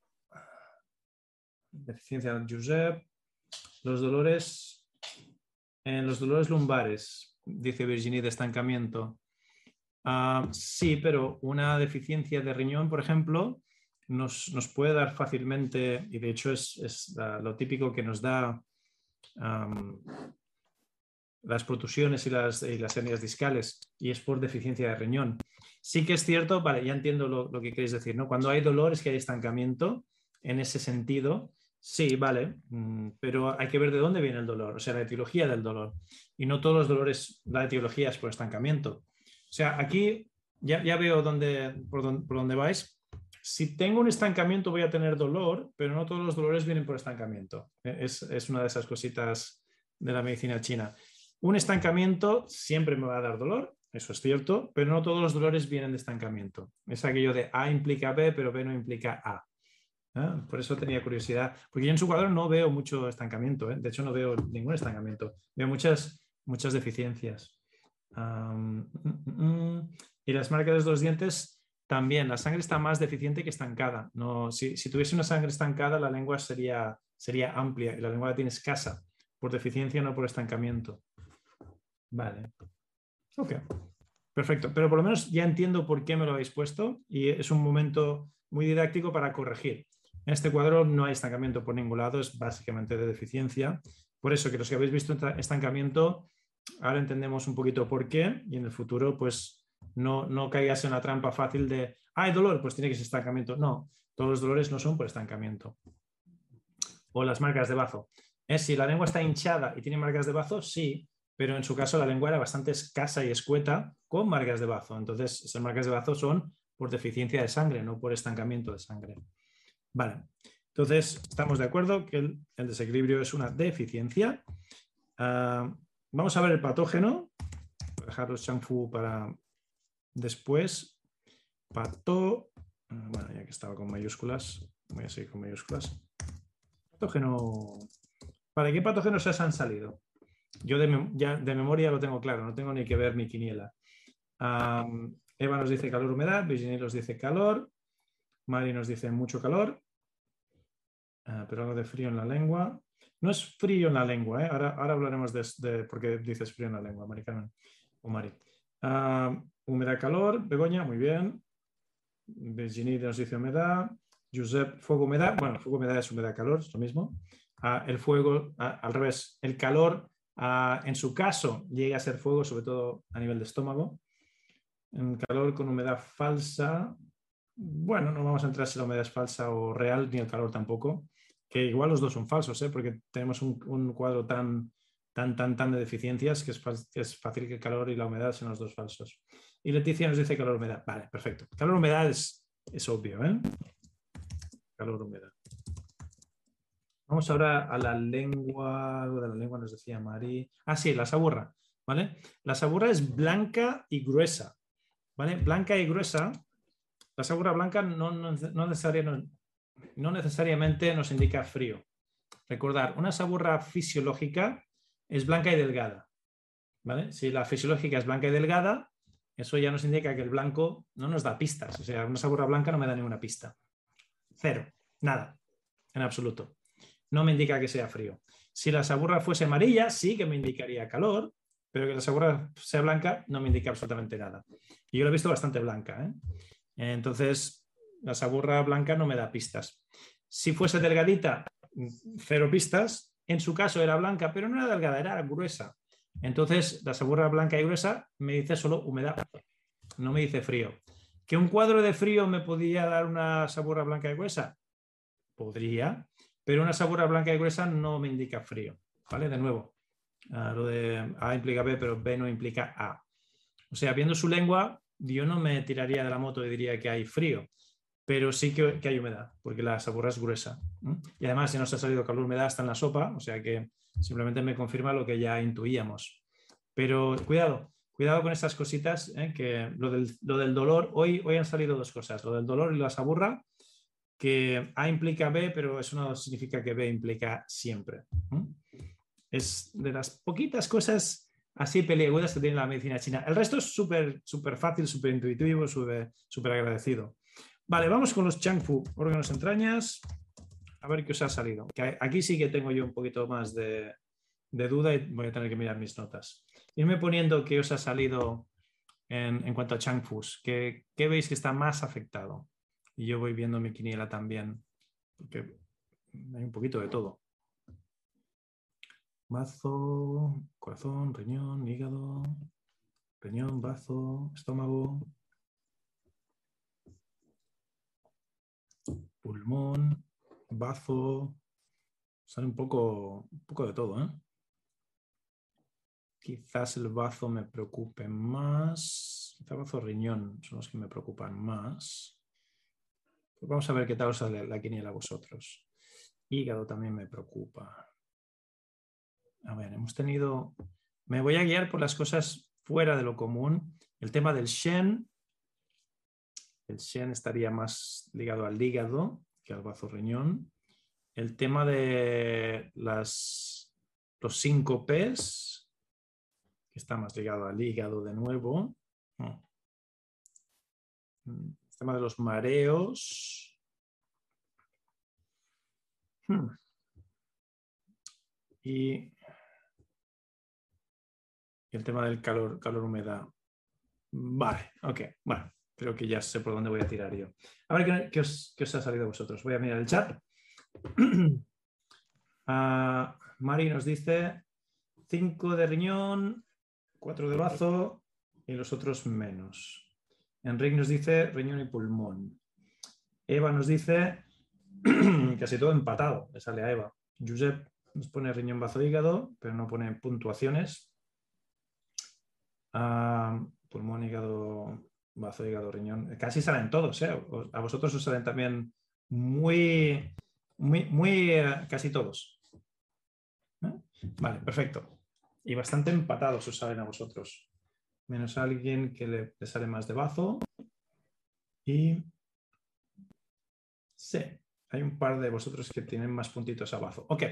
Speaker 1: deficiencia de Josep, los dolores, en los dolores lumbares, dice Virginie, de estancamiento. Ah, sí, pero una deficiencia de riñón, por ejemplo, nos, puede dar fácilmente, y de hecho es, lo típico que nos da las protusiones y las, las hernias discales, y es por deficiencia de riñón. Sí que es cierto, vale, ya entiendo lo, lo que queréis decir, ¿no? Cuando hay dolor es que hay estancamiento, en ese sentido, Sí, vale, mm, pero hay que ver de dónde viene el dolor, o sea, la etiología del dolor. Y no todos los dolores, la etiología es por estancamiento. O sea, aquí ya, veo dónde, por, dónde, vais. Si tengo un estancamiento voy a tener dolor, pero no todos los dolores vienen por estancamiento. E, es, es una de esas cositas de la medicina china. Un estancamiento siempre me va a dar dolor, eso es cierto, pero no todos los dolores vienen de estancamiento. Es aquello de A implica B, pero B no implica A. Por eso tenía curiosidad, porque yo en su cuadro no veo mucho estancamiento, ¿eh? de hecho no veo ningún estancamiento, veo muchas, muchas deficiencias. Mm, mm, mm. y las marcas de los dientes también, la sangre está más deficiente que estancada. No, si, tuviese una sangre estancada, la lengua sería, sería amplia y la lengua la tiene escasa, por deficiencia, no por estancamiento. Vale. Ok. Perfecto. Pero por lo menos ya entiendo por qué me lo habéis puesto y es un momento muy didáctico para corregir. En este cuadro no hay estancamiento por ningún lado, es básicamente de deficiencia. Por eso que los que habéis visto estancamiento, ahora entendemos un poquito por qué y en el futuro pues no, no caigas en la trampa fácil de, hay dolor, pues tiene que ser estancamiento. No, todos los dolores no son por estancamiento. O las marcas de bazo. ¿Es si la lengua está hinchada y tiene marcas de bazo? Sí, pero en su caso la lengua era bastante escasa y escueta con marcas de bazo. Entonces, esas marcas de bazo son por deficiencia de sangre, no por estancamiento de sangre. Vale, entonces estamos de acuerdo que el, desequilibrio es una deficiencia. Ah, vamos a ver el patógeno. Voy a dejar los changfu para después. Pato, ah, bueno, ya que estaba con mayúsculas, voy a seguir con mayúsculas. Patógeno. ¿Para qué patógenos se han salido? Yo de, ya de memoria lo tengo claro, no tengo ni que ver ni quiniela. Eva nos dice calor, humedad, Virginia nos dice calor, Mari nos dice mucho calor, Ah, pero algo de frío en la lengua. No es frío en la lengua, ¿eh? ahora, ahora, hablaremos de, por qué dices frío en la lengua, Mari o Mari. Uh, humedad, calor, Begoña, muy bien. Virginie nos dice humedad. Josep, fuego, humedad. Bueno, fuego, humedad es humedad, calor, es lo mismo. Ah, el fuego, al revés, el calor, en su caso, llega a ser fuego, sobre todo a nivel de estómago. En calor con humedad falsa, bueno, no vamos a entrar si la humedad es falsa o real, ni el calor tampoco que igual los dos son falsos, ¿eh? porque tenemos un, cuadro tan, tan, tan, tan de deficiencias que es, fácil que el calor y la humedad sean los dos falsos. Y Leticia nos dice calor-humedad. Vale, perfecto. Calor-humedad es, es obvio, ¿eh? Calor-humedad. Vamos ahora a la lengua, algo de la lengua nos decía Mari. Ah, sí, la saburra, ¿vale? La saburra es blanca y gruesa, ¿vale? Blanca y gruesa. La saburra blanca no, no, no necesariamente, no necesariamente nos indica frío. Recordar, una saburra fisiológica es blanca y delgada. ¿vale? Si la fisiológica es blanca y delgada, eso ya nos indica que el blanco no nos da pistas. O sea, una saburra blanca no me da ninguna pista. Cero, nada, en absoluto. No me indica que sea frío. Si la saburra fuese amarilla, sí que me indicaría calor, pero que la saburra sea blanca no me indica absolutamente nada. Y yo lo he visto bastante blanca. ¿eh? Entonces, la saburra blanca no me da pistas. Si fuese delgadita, cero pistas. En su caso era blanca, pero no era delgada, era gruesa. Entonces, la saburra blanca y gruesa me dice solo humedad, no me dice frío. ¿Que un cuadro de frío me podía dar una saburra blanca y gruesa? podría, pero una sabura blanca y gruesa no me indica frío, ¿vale? De nuevo, ah, lo de A implica B, pero B no implica A. O sea, viendo su lengua, yo no me tiraría de la moto y diría que hay frío, pero sí que, hay humedad, porque la sabura es gruesa. Y además, si nos ha salido calor, humedad está en la sopa, o sea que simplemente me confirma lo que ya intuíamos. Pero cuidado, cuidado con estas cositas, ¿eh? que lo del, dolor, hoy, hoy han salido dos cosas, lo del dolor y la saburra, que A implica B, pero eso no significa que B implica siempre. Es de las poquitas cosas así peliagudas que tiene la medicina china. El resto es súper súper fácil, súper intuitivo, súper agradecido. Vale, vamos con los Changfu, órganos entrañas. A ver qué os ha salido. aquí sí que tengo yo un poquito más de, duda y voy a tener que mirar mis notas. Irme poniendo qué os ha salido en, cuanto a Changfus. ¿Qué, ¿Qué veis que está más afectado? Y yo voy viendo mi quiniela también, porque hay un poquito de todo. Bazo, corazón, riñón, hígado, riñón, bazo, estómago, pulmón, bazo. Sale un poco, un poco de todo, ¿eh? Quizás el bazo me preocupe más. Quizás bazo riñón son los que me preocupan más. Pues vamos a ver qué tal sale la quiniela a vosotros. Hígado también me preocupa a ver, hemos tenido, me voy a guiar por las cosas fuera de lo común. El tema del Shen, el Shen estaría más ligado al hígado que al bazo riñón. El tema de las, los síncopes, que está más ligado al hígado de nuevo. Hmm. El tema de los mareos. Hmm. Y el tema del calor, calor humedad. Vale, ok, bueno, creo que ya sé por dónde voy a tirar yo. A ver qué, os, ha salido vosotros. Voy a mirar el chat. Ah, Mari nos dice 5 de riñón, 4 de bazo y los otros menos. Enrique nos dice riñón y pulmón. Eva nos dice casi todo empatado, le sale a Eva. Josep nos pone riñón, bazo, hígado, pero no pone puntuaciones pulmón, hígado, bazo, hígado, riñón. Casi salen todos, ¿eh? A vosotros os salen también muy, muy, muy, eh, casi todos. ¿Eh? Vale, perfecto. Y bastante empatados os salen a vosotros. Menos a alguien que le, le sale más de bazo. Y sí, hay un par de vosotros que tienen más puntitos a bazo. Ok,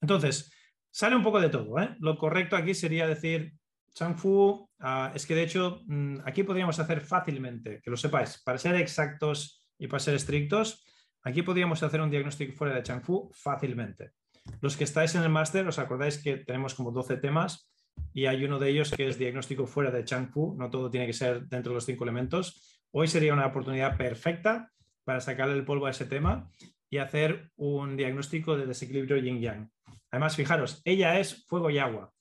Speaker 1: entonces, sale un poco de todo. ¿eh? Lo correcto aquí sería decir Changfu, ah, es que de hecho mm, aquí podríamos hacer fácilmente, que lo sepáis, para ser exactos y para ser estrictos, aquí podríamos hacer un diagnóstico fuera de Changfu fácilmente. Los que estáis en el máster, os acordáis que tenemos como 12 temas y hay uno de ellos que es diagnóstico fuera de Changfu, no todo tiene que ser dentro de los cinco elementos. Hoy sería una oportunidad perfecta para sacarle el polvo a ese tema y hacer un diagnóstico de desequilibrio yin-yang. Además, fijaros, ella es fuego y agua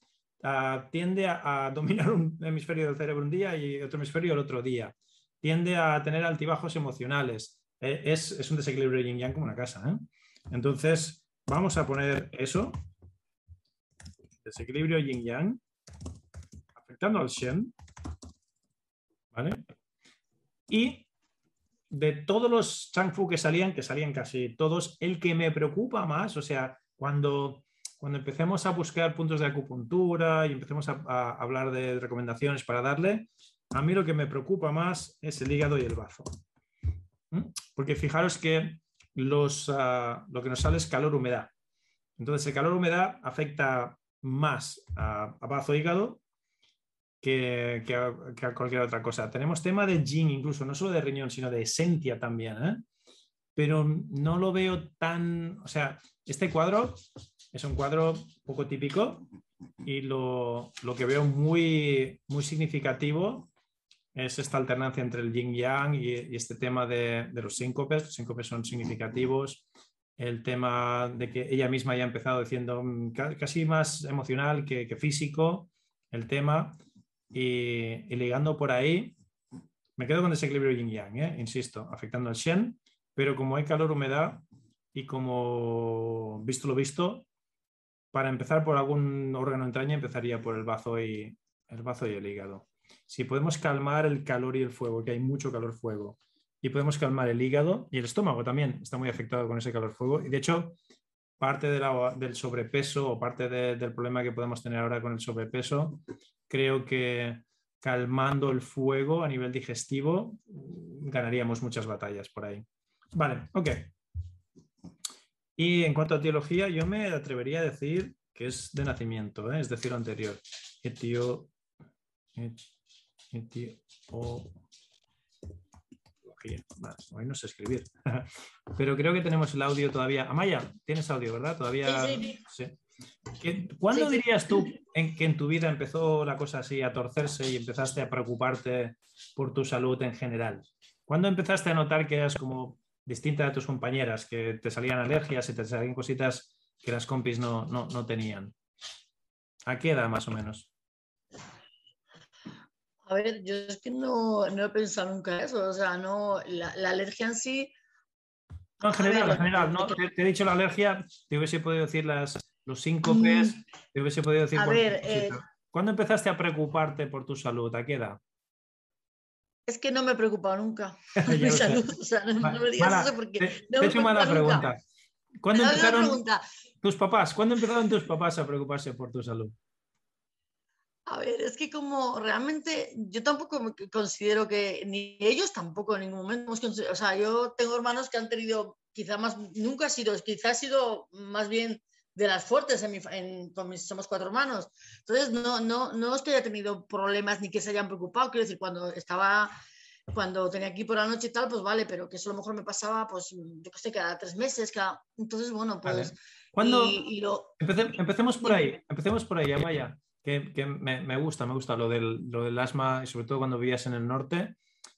Speaker 1: tiende a, dominar un hemisferio del cerebro un día y otro hemisferio el otro día. Tiende a tener altibajos emocionales. E, es, un desequilibrio yin yang como una casa. ¿eh? Entonces, vamos a poner eso. Desequilibrio yin yang. Afectando al Shen. ¿Vale? Y de todos los Changfu que salían, que salían casi todos, el que me preocupa más, o sea, cuando cuando empecemos a buscar puntos de acupuntura y empecemos a, hablar de recomendaciones para darle, a mí lo que me preocupa más es el hígado y el bazo. ¿Mm? Porque fijaros que los, ah, lo que nos sale es calor-humedad. Entonces, el calor-humedad afecta más a, bazo e hígado que, a, cualquier otra cosa. Tenemos tema de yin, incluso, no solo de riñón, sino de esencia también. ¿eh? Pero no lo veo tan. O sea, este cuadro es un cuadro poco típico y lo, que veo muy, muy significativo es esta alternancia entre el yin yang y, este tema de, los síncopes. Los síncopes son significativos. El tema de que ella misma ya ha empezado diciendo mm, casi más emocional que, físico el tema y, ligando por ahí, me quedo con desequilibrio yin yang, ¿eh? insisto, afectando al shen, pero como hay calor, humedad, y como visto lo visto, para empezar por algún órgano entraña empezaría por el bazo y el bazo y el hígado. Si podemos calmar el calor y el fuego, que hay mucho calor-fuego, y podemos calmar el hígado y el estómago también está muy afectado con ese calor-fuego. Y de hecho, parte del sobrepeso o parte del problema que podemos tener ahora con el sobrepeso, creo que calmando el fuego a nivel digestivo ganaríamos muchas batallas por ahí. Vale, ok. Y en cuanto a teología, yo me atrevería a decir que es de nacimiento, ¿eh? es decir, lo anterior. Etio, etio, hoy no sé escribir. Pero creo que tenemos el audio todavía. Amaya, tienes audio, ¿verdad? Todavía.
Speaker 2: Sí,
Speaker 1: sí. ¿Cuándo dirías tú en que en tu vida empezó la cosa así a torcerse y empezaste a preocuparte por tu salud en general? ¿Cuándo empezaste a notar que eras como distinta de tus compañeras, que te salían alergias y te salían cositas que las compis no, no tenían? ¿A qué edad más o menos?
Speaker 2: A ver, yo es que no, he pensado nunca eso, o sea, no, la, alergia en sí...
Speaker 1: No, en general, en general, no, te, he dicho la alergia, te hubiese podido decir las, los síncopes, mm, te hubiese podido decir...
Speaker 2: A ver, eh,
Speaker 1: ¿cuándo empezaste a preocuparte por tu salud? ¿A qué edad?
Speaker 2: Es que no me he preocupado nunca por mi salud, o sea, no, me digas eso porque... Te,
Speaker 1: no
Speaker 2: te
Speaker 1: he hecho mala pregunta. ¿Cuándo empezaron tus papás? ¿Cuándo empezaron tus papás a preocuparse por tu salud?
Speaker 2: A ver, es que como realmente yo tampoco me considero que, ni ellos tampoco en ningún momento, o sea, yo tengo hermanos que han tenido, quizá más, nunca ha sido, quizá ha sido más bien de las fuertes en mi, en, con mis, somos cuatro hermanos. Entonces, no, no, no es que haya tenido problemas ni que se hayan preocupado, quiero decir, cuando estaba, cuando tenía aquí por la noche y tal, pues vale, pero que eso a lo mejor me pasaba, pues, yo qué sé, cada tres meses, cada... Entonces, bueno, pues...
Speaker 1: Cuando... empecemos por ahí, empecemos por ahí, Amaya que, me, gusta, me gusta lo del, lo del asma y sobre todo cuando vivías en el norte.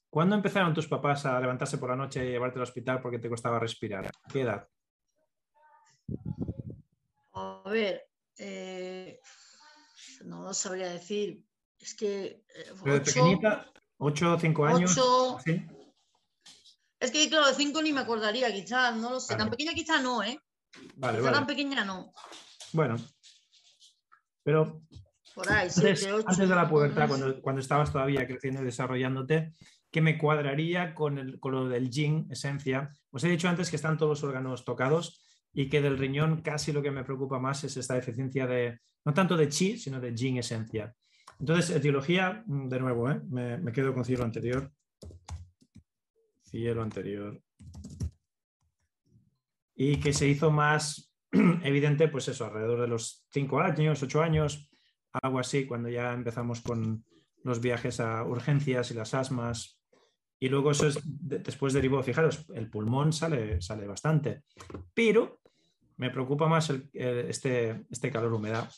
Speaker 1: ¿Cuándo empezaron tus papás a levantarse por la noche y llevarte al hospital porque te costaba respirar? ¿A qué edad?
Speaker 2: A ver, eh, no lo sabría decir. Es que.
Speaker 1: Eh, ocho, pequeñita, 8 o 5 años.
Speaker 2: Es que, claro, de 5 ni me acordaría, quizás, no lo sé. Tan pequeña, quizás no, ¿eh?
Speaker 1: Vale,
Speaker 2: tan pequeña no.
Speaker 1: Bueno, pero antes, de la pubertad, cuando, cuando, estabas todavía creciendo y desarrollándote, ¿qué me cuadraría con, el, con lo del yin, esencia? Os he dicho antes que están todos los órganos tocados y que del riñón casi lo que me preocupa más es esta deficiencia de, no tanto de chi, sino de yin, esencia. Entonces, etiología, mm, de nuevo, ¿eh? me, me quedo con cielo anterior. Cielo anterior. Y que se hizo más evidente, pues eso, alrededor de los 5 años, 8 años, algo así, cuando ya empezamos con los viajes a urgencias y las asmas. Y luego eso es, después derivó, fijaros, el pulmón sale, sale bastante, pero me preocupa más este, este calor-humedad.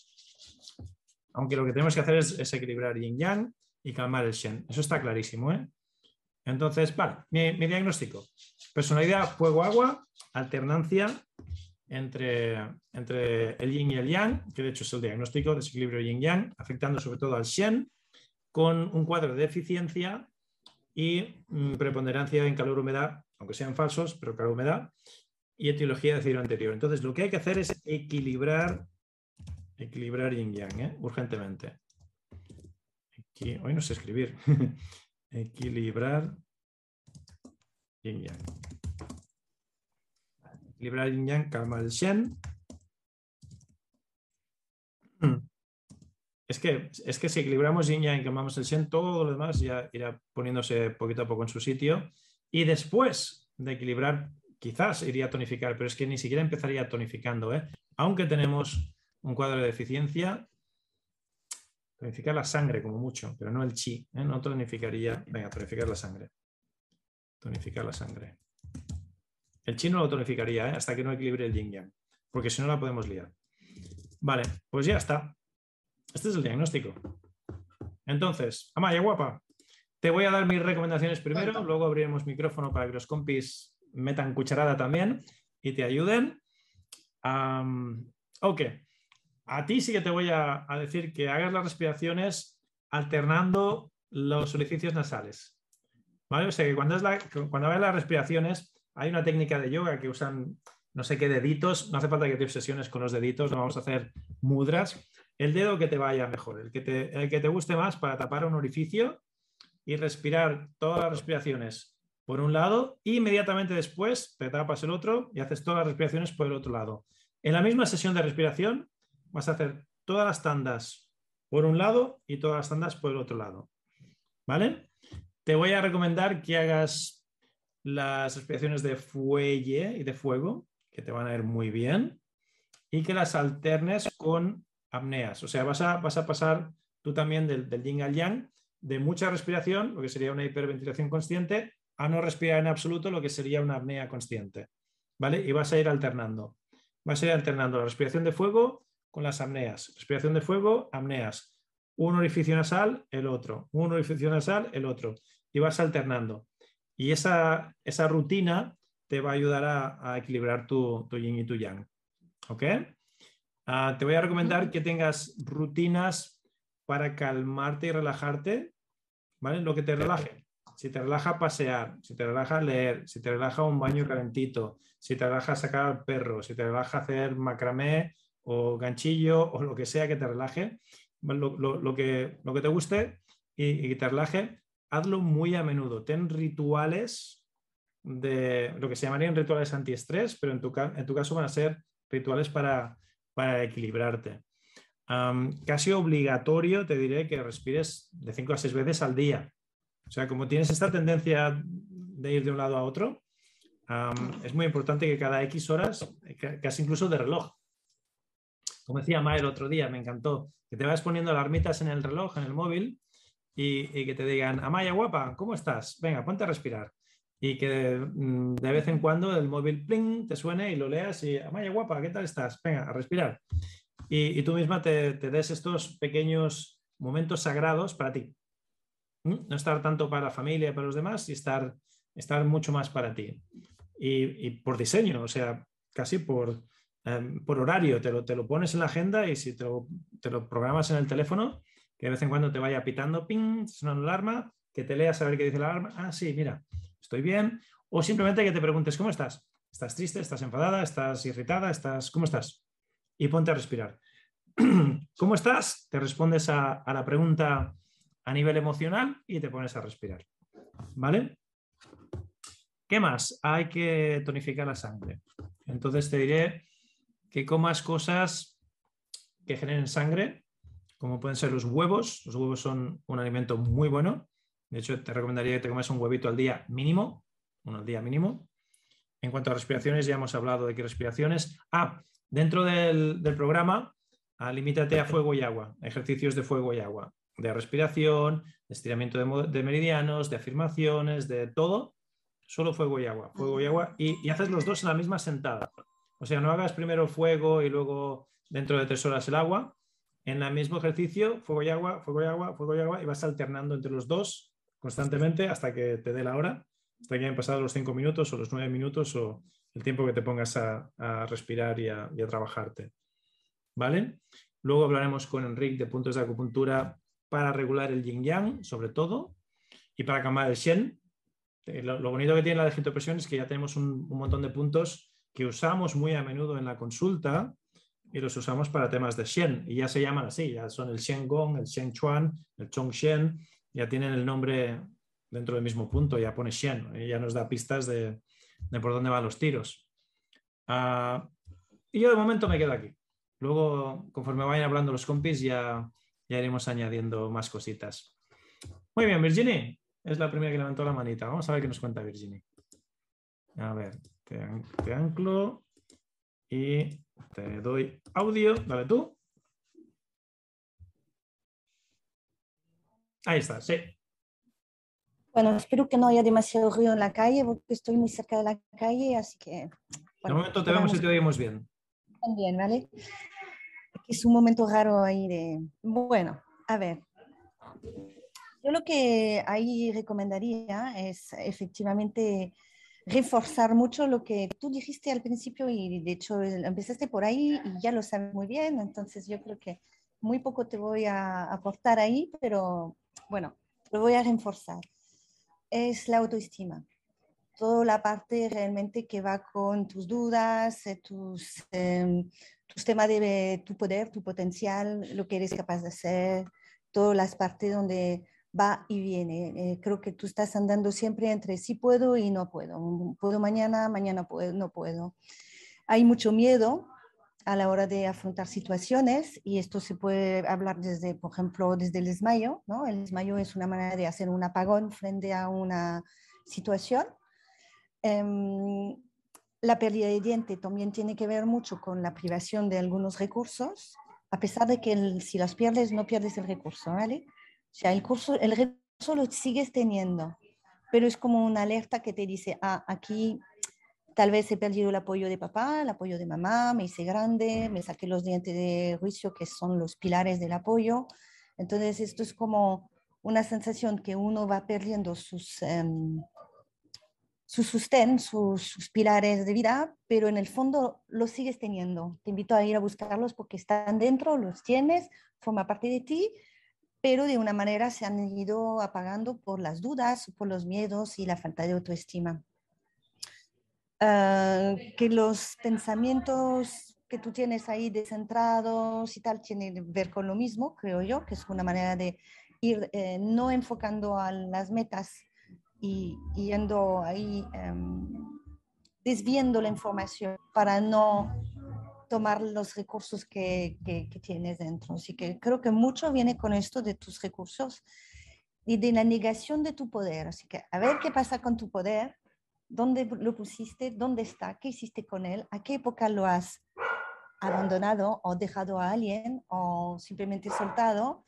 Speaker 1: Aunque lo que tenemos que hacer es, equilibrar yin-yang y calmar el shen. Eso está clarísimo. ¿eh? Entonces, vale, mi, mi diagnóstico. Personalidad fuego-agua, alternancia entre, entre el yin y el yang, que de hecho es el diagnóstico, desequilibrio yin-yang, afectando sobre todo al shen, con un cuadro de deficiencia y mm, preponderancia en calor-humedad, aunque sean falsos, pero calor-humedad, y etiología de ciclo anterior. Entonces, lo que hay que hacer es equilibrar, equilibrar yin-yang, ¿eh? urgentemente. Hoy no sé escribir. equilibrar yin-yang equilibrar el yin calma el shen. Es que, es que si equilibramos yin yang y calmamos el shen, todo lo demás ya irá poniéndose poquito a poco en su sitio. Y después de equilibrar, quizás iría a tonificar, pero es que ni siquiera empezaría tonificando. ¿eh? Aunque tenemos un cuadro de deficiencia, tonificar la sangre como mucho, pero no el chi. ¿eh? No tonificaría. Venga, tonificar la sangre. Tonificar la sangre. El chino lo tonificaría ¿eh? hasta que no equilibre el yin yang, porque si no la podemos liar. Vale, pues ya está. Este es el diagnóstico. Entonces, Amaya guapa, te voy a dar mis recomendaciones primero, luego abriremos micrófono para que los compis metan cucharada también y te ayuden. ok, a ti sí que te voy a, decir que hagas las respiraciones alternando los orificios nasales. ¿Vale? O sea que cuando, es cuando hagas las respiraciones, hay una técnica de yoga que usan no sé qué deditos, no hace falta que te obsesiones con los deditos, no vamos a hacer mudras. El dedo que te vaya mejor, el que el que te guste más para tapar un orificio y respirar todas las respiraciones por un lado inmediatamente después te tapas el otro y haces todas las respiraciones por el otro lado. En la misma sesión de respiración vas a hacer todas las tandas por un lado y todas las tandas por el otro lado. ¿Vale? Te voy a recomendar que hagas las respiraciones de fuelle y de fuego, que te van a ir muy bien, y que las alternes con apneas. O sea, vas a, vas a pasar tú también del, del yin al yang, de mucha respiración, lo que sería una hiperventilación consciente, a no respirar en absoluto, lo que sería una apnea consciente. ¿Vale? Y vas a ir alternando. Vas a ir alternando la respiración de fuego con las apneas. Respiración de fuego, apneas. Un orificio nasal, el otro. Un orificio nasal, el otro. Y vas alternando. Y esa, esa rutina te va a ayudar a, equilibrar tu, tu, yin y tu yang. ¿Ok? Ah, te voy a recomendar que tengas rutinas para calmarte y relajarte, ¿vale? Lo que te relaje. Si te relaja pasear, si te relaja leer, si te relaja un baño calentito, si te relaja sacar al perro, si te relaja hacer macramé o ganchillo o lo que sea que te relaje, lo, que, lo que, te guste y, te relaje, hazlo muy a menudo. Ten rituales de lo que se llamarían rituales antiestrés, pero en tu, en tu caso van a ser rituales para, para equilibrarte. casi obligatorio te diré que respires de 5 a 6 veces al día. O sea, como tienes esta tendencia de ir de un lado a otro, es muy importante que cada X horas, casi incluso de reloj. Como decía Ma el otro día, me encantó, que te vas poniendo alarmitas en el reloj, en el móvil, y, que te digan, Amaya guapa, ¿cómo estás? Venga, ponte a respirar. Y que mm, de, vez en cuando el móvil pling, te suene y lo leas y, Amaya guapa, ¿qué tal estás? Venga, a respirar. Y, tú misma te, des estos pequeños momentos sagrados para ti. ¿Mm? No estar tanto para la familia, para los demás, y estar, estar mucho más para ti. Y, por diseño, o sea, casi por, em, por horario, te lo, te lo, pones en la agenda y si te lo, te lo, programas en el teléfono, que de vez en cuando te vaya pitando, ping, suena una alarma, que te leas a ver qué dice la alarma, ah, sí, mira, estoy bien, o simplemente que te preguntes, ¿cómo estás? ¿Estás triste? ¿Estás enfadada? ¿Estás irritada? ¿Estás... ¿Cómo estás? Y ponte a respirar. ¿Cómo estás? Te respondes a, a la pregunta a nivel emocional y te pones a respirar. ¿Vale? ¿Qué más? Hay que tonificar la sangre. Entonces te diré que comas cosas que generen sangre, como pueden ser los huevos. Los huevos son un alimento muy bueno. De hecho, te recomendaría que te comas un huevito al día mínimo, uno al día mínimo. En cuanto a respiraciones, ya hemos hablado de qué respiraciones. Ah, dentro del, programa, ah, limítate a fuego y agua, ejercicios de fuego y agua, de respiración, de estiramiento de meridianos, de afirmaciones, de todo, solo fuego y agua, fuego y agua, y, haces los dos en la misma sentada. O sea, no hagas primero fuego y luego dentro de tres horas el agua. En el mismo ejercicio, fuego y agua, fuego y agua, fuego y agua, y vas alternando entre los dos constantemente hasta que te dé la hora, hasta que hayan pasado los cinco minutos o los nueve minutos o el tiempo que te pongas a, respirar y a, y a, trabajarte. ¿Vale? Luego hablaremos con Enrique de puntos de acupuntura para regular el yin yang, sobre todo, y para cambiar el shen, eh, lo, bonito que tiene la digitopresión es que ya tenemos un, montón de puntos que usamos muy a menudo en la consulta y los usamos para temas de Shen y ya se llaman así, ya son el Shen Gong, el Shen Chuan, el Chong Shen, ya tienen el nombre dentro del mismo punto, ya pone Shen, y ya nos da pistas de, por dónde van los tiros. Ah, y yo de momento me quedo aquí. Luego, conforme vayan hablando los compis, ya, ya iremos añadiendo más cositas. Muy bien, Virginie. Es la primera que levantó la manita. Vamos a ver qué nos cuenta Virginia. A ver, te, anclo y te doy audio. Dale tú. Ahí está, sí.
Speaker 3: Bueno, espero que no haya demasiado ruido en la calle porque estoy muy cerca de la calle, así que...
Speaker 1: de momento te vemos y te oímos bien.
Speaker 3: También, ¿vale? Es un momento raro ahí de... Bueno, a ver. Yo lo que ahí recomendaría es efectivamente reforzar mucho lo que tú dijiste al principio y de hecho empezaste por ahí y ya lo sabes muy bien, entonces yo creo que muy poco te voy a aportar ahí, pero bueno, lo voy a reforzar. Es la autoestima. toda la parte realmente que va con tus dudas, eh, tus, em, tus temas de tu poder, tu potencial, lo que eres capaz de hacer, todas las partes donde va y viene. Eh, creo que tú estás andando siempre entre sí puedo y no puedo. Puedo mañana, mañana puedo, no puedo. Hay mucho miedo a la hora de afrontar situaciones y esto se puede hablar desde, por ejemplo, desde el desmayo, ¿no? El desmayo es una manera de hacer un apagón frente a una situación. Em, la pérdida de diente también tiene que ver mucho con la privación de algunos recursos, a pesar de que si las pierdes no pierdes el recurso, ¿vale? O sea, el, curso, el recurso lo sigues teniendo, pero es como una alerta que te dice, ah, aquí tal vez he perdido el apoyo de papá, el apoyo de mamá, me hice grande, me saqué los dientes de juicio, que son los pilares del apoyo. Entonces, esto es como una sensación que uno va perdiendo sus, um, su sustén, sus, pilares de vida, pero en el fondo los sigues teniendo. Te invito a ir a buscarlos porque están dentro, los tienes, forma parte de ti, pero de una manera se han ido apagando por las dudas, por los miedos y la falta de autoestima. Uh, que los pensamientos que tú tienes ahí descentrados y tal tienen que ver con lo mismo, creo yo, que es una manera de ir eh, no enfocando a las metas y, yendo ahí um, desviando la información para no tomar los recursos que, que, que, tienes dentro. Así que creo que mucho viene con esto de tus recursos y de la negación de tu poder. Así que a ver qué pasa con tu poder, dónde lo pusiste, dónde está, qué hiciste con él, a qué época lo has abandonado o dejado a alguien o simplemente soltado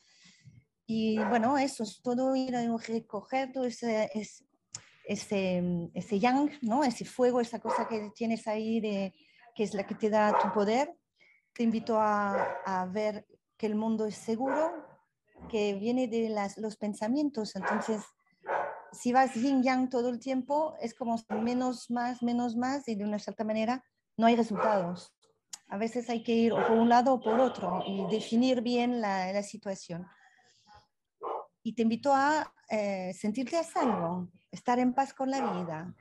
Speaker 3: y bueno, eso es todo ir a recoger todo ese, ese, ese, yang, ¿no? ese fuego, esa cosa que tienes ahí, de, que es la que te da tu poder. Te invito a, a ver que el mundo es seguro, que viene de las, los pensamientos. Entonces, si vas yin yang todo el tiempo, es como menos más, menos más, y de una cierta manera no hay resultados. A veces hay que ir por un lado o por otro y definir bien la, la situación y te invito a eh, sentirte a salvo, estar en paz con la vida,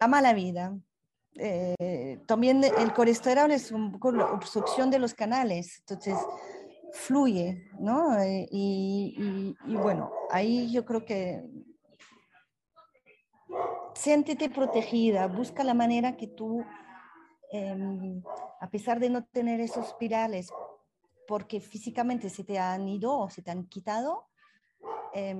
Speaker 3: ama la vida. Eh, también el colesterol es un poco la obstrucción de los canales, entonces fluye, ¿no? Eh, y, bueno, ahí yo creo que siéntete protegida, busca la manera que tú, em, a pesar de no tener esos espirales, porque físicamente se te han ido o se te han quitado, eh,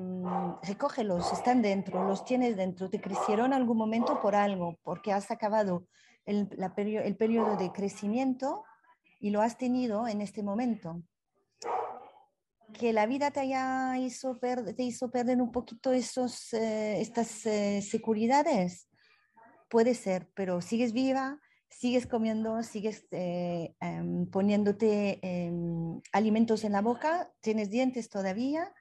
Speaker 3: recógelos, están dentro, los tienes dentro, te crecieron algún momento por algo, porque has acabado el, la el periodo de crecimiento y lo has tenido en este momento. Que la vida te, haya hizo te hizo perder un poquito esos, eh, estas eh, seguridades, puede ser, pero sigues viva, sigues comiendo, sigues eh, em, poniéndote em, alimentos en la boca, tienes dientes todavía.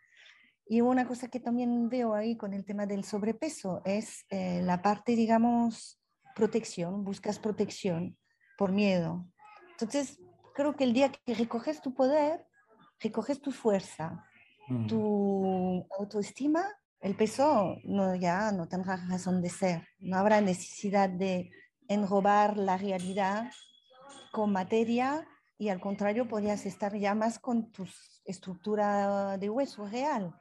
Speaker 3: Y una cosa que también veo ahí con el tema del sobrepeso es eh, la parte, digamos, protección, buscas protección por miedo. Entonces, creo que el día que recoges tu poder, recoges tu fuerza, mm. tu autoestima, el peso no, ya no tendrá razón de ser, no habrá necesidad de enrobar la realidad con materia y al contrario podrías estar ya más con tu estructura de hueso real.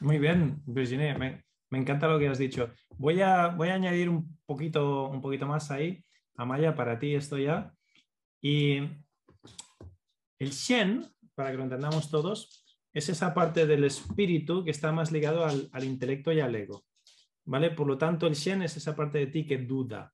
Speaker 1: Muy bien, Virginia, me, encanta lo que has dicho. Voy a, voy a añadir un poquito, un poquito más ahí, Amaya, para ti esto ya. Y el Shen, para que lo entendamos todos, es esa parte del espíritu que está más ligado al, al intelecto y al ego. ¿Vale? Por lo tanto, el Shen es esa parte de ti que duda,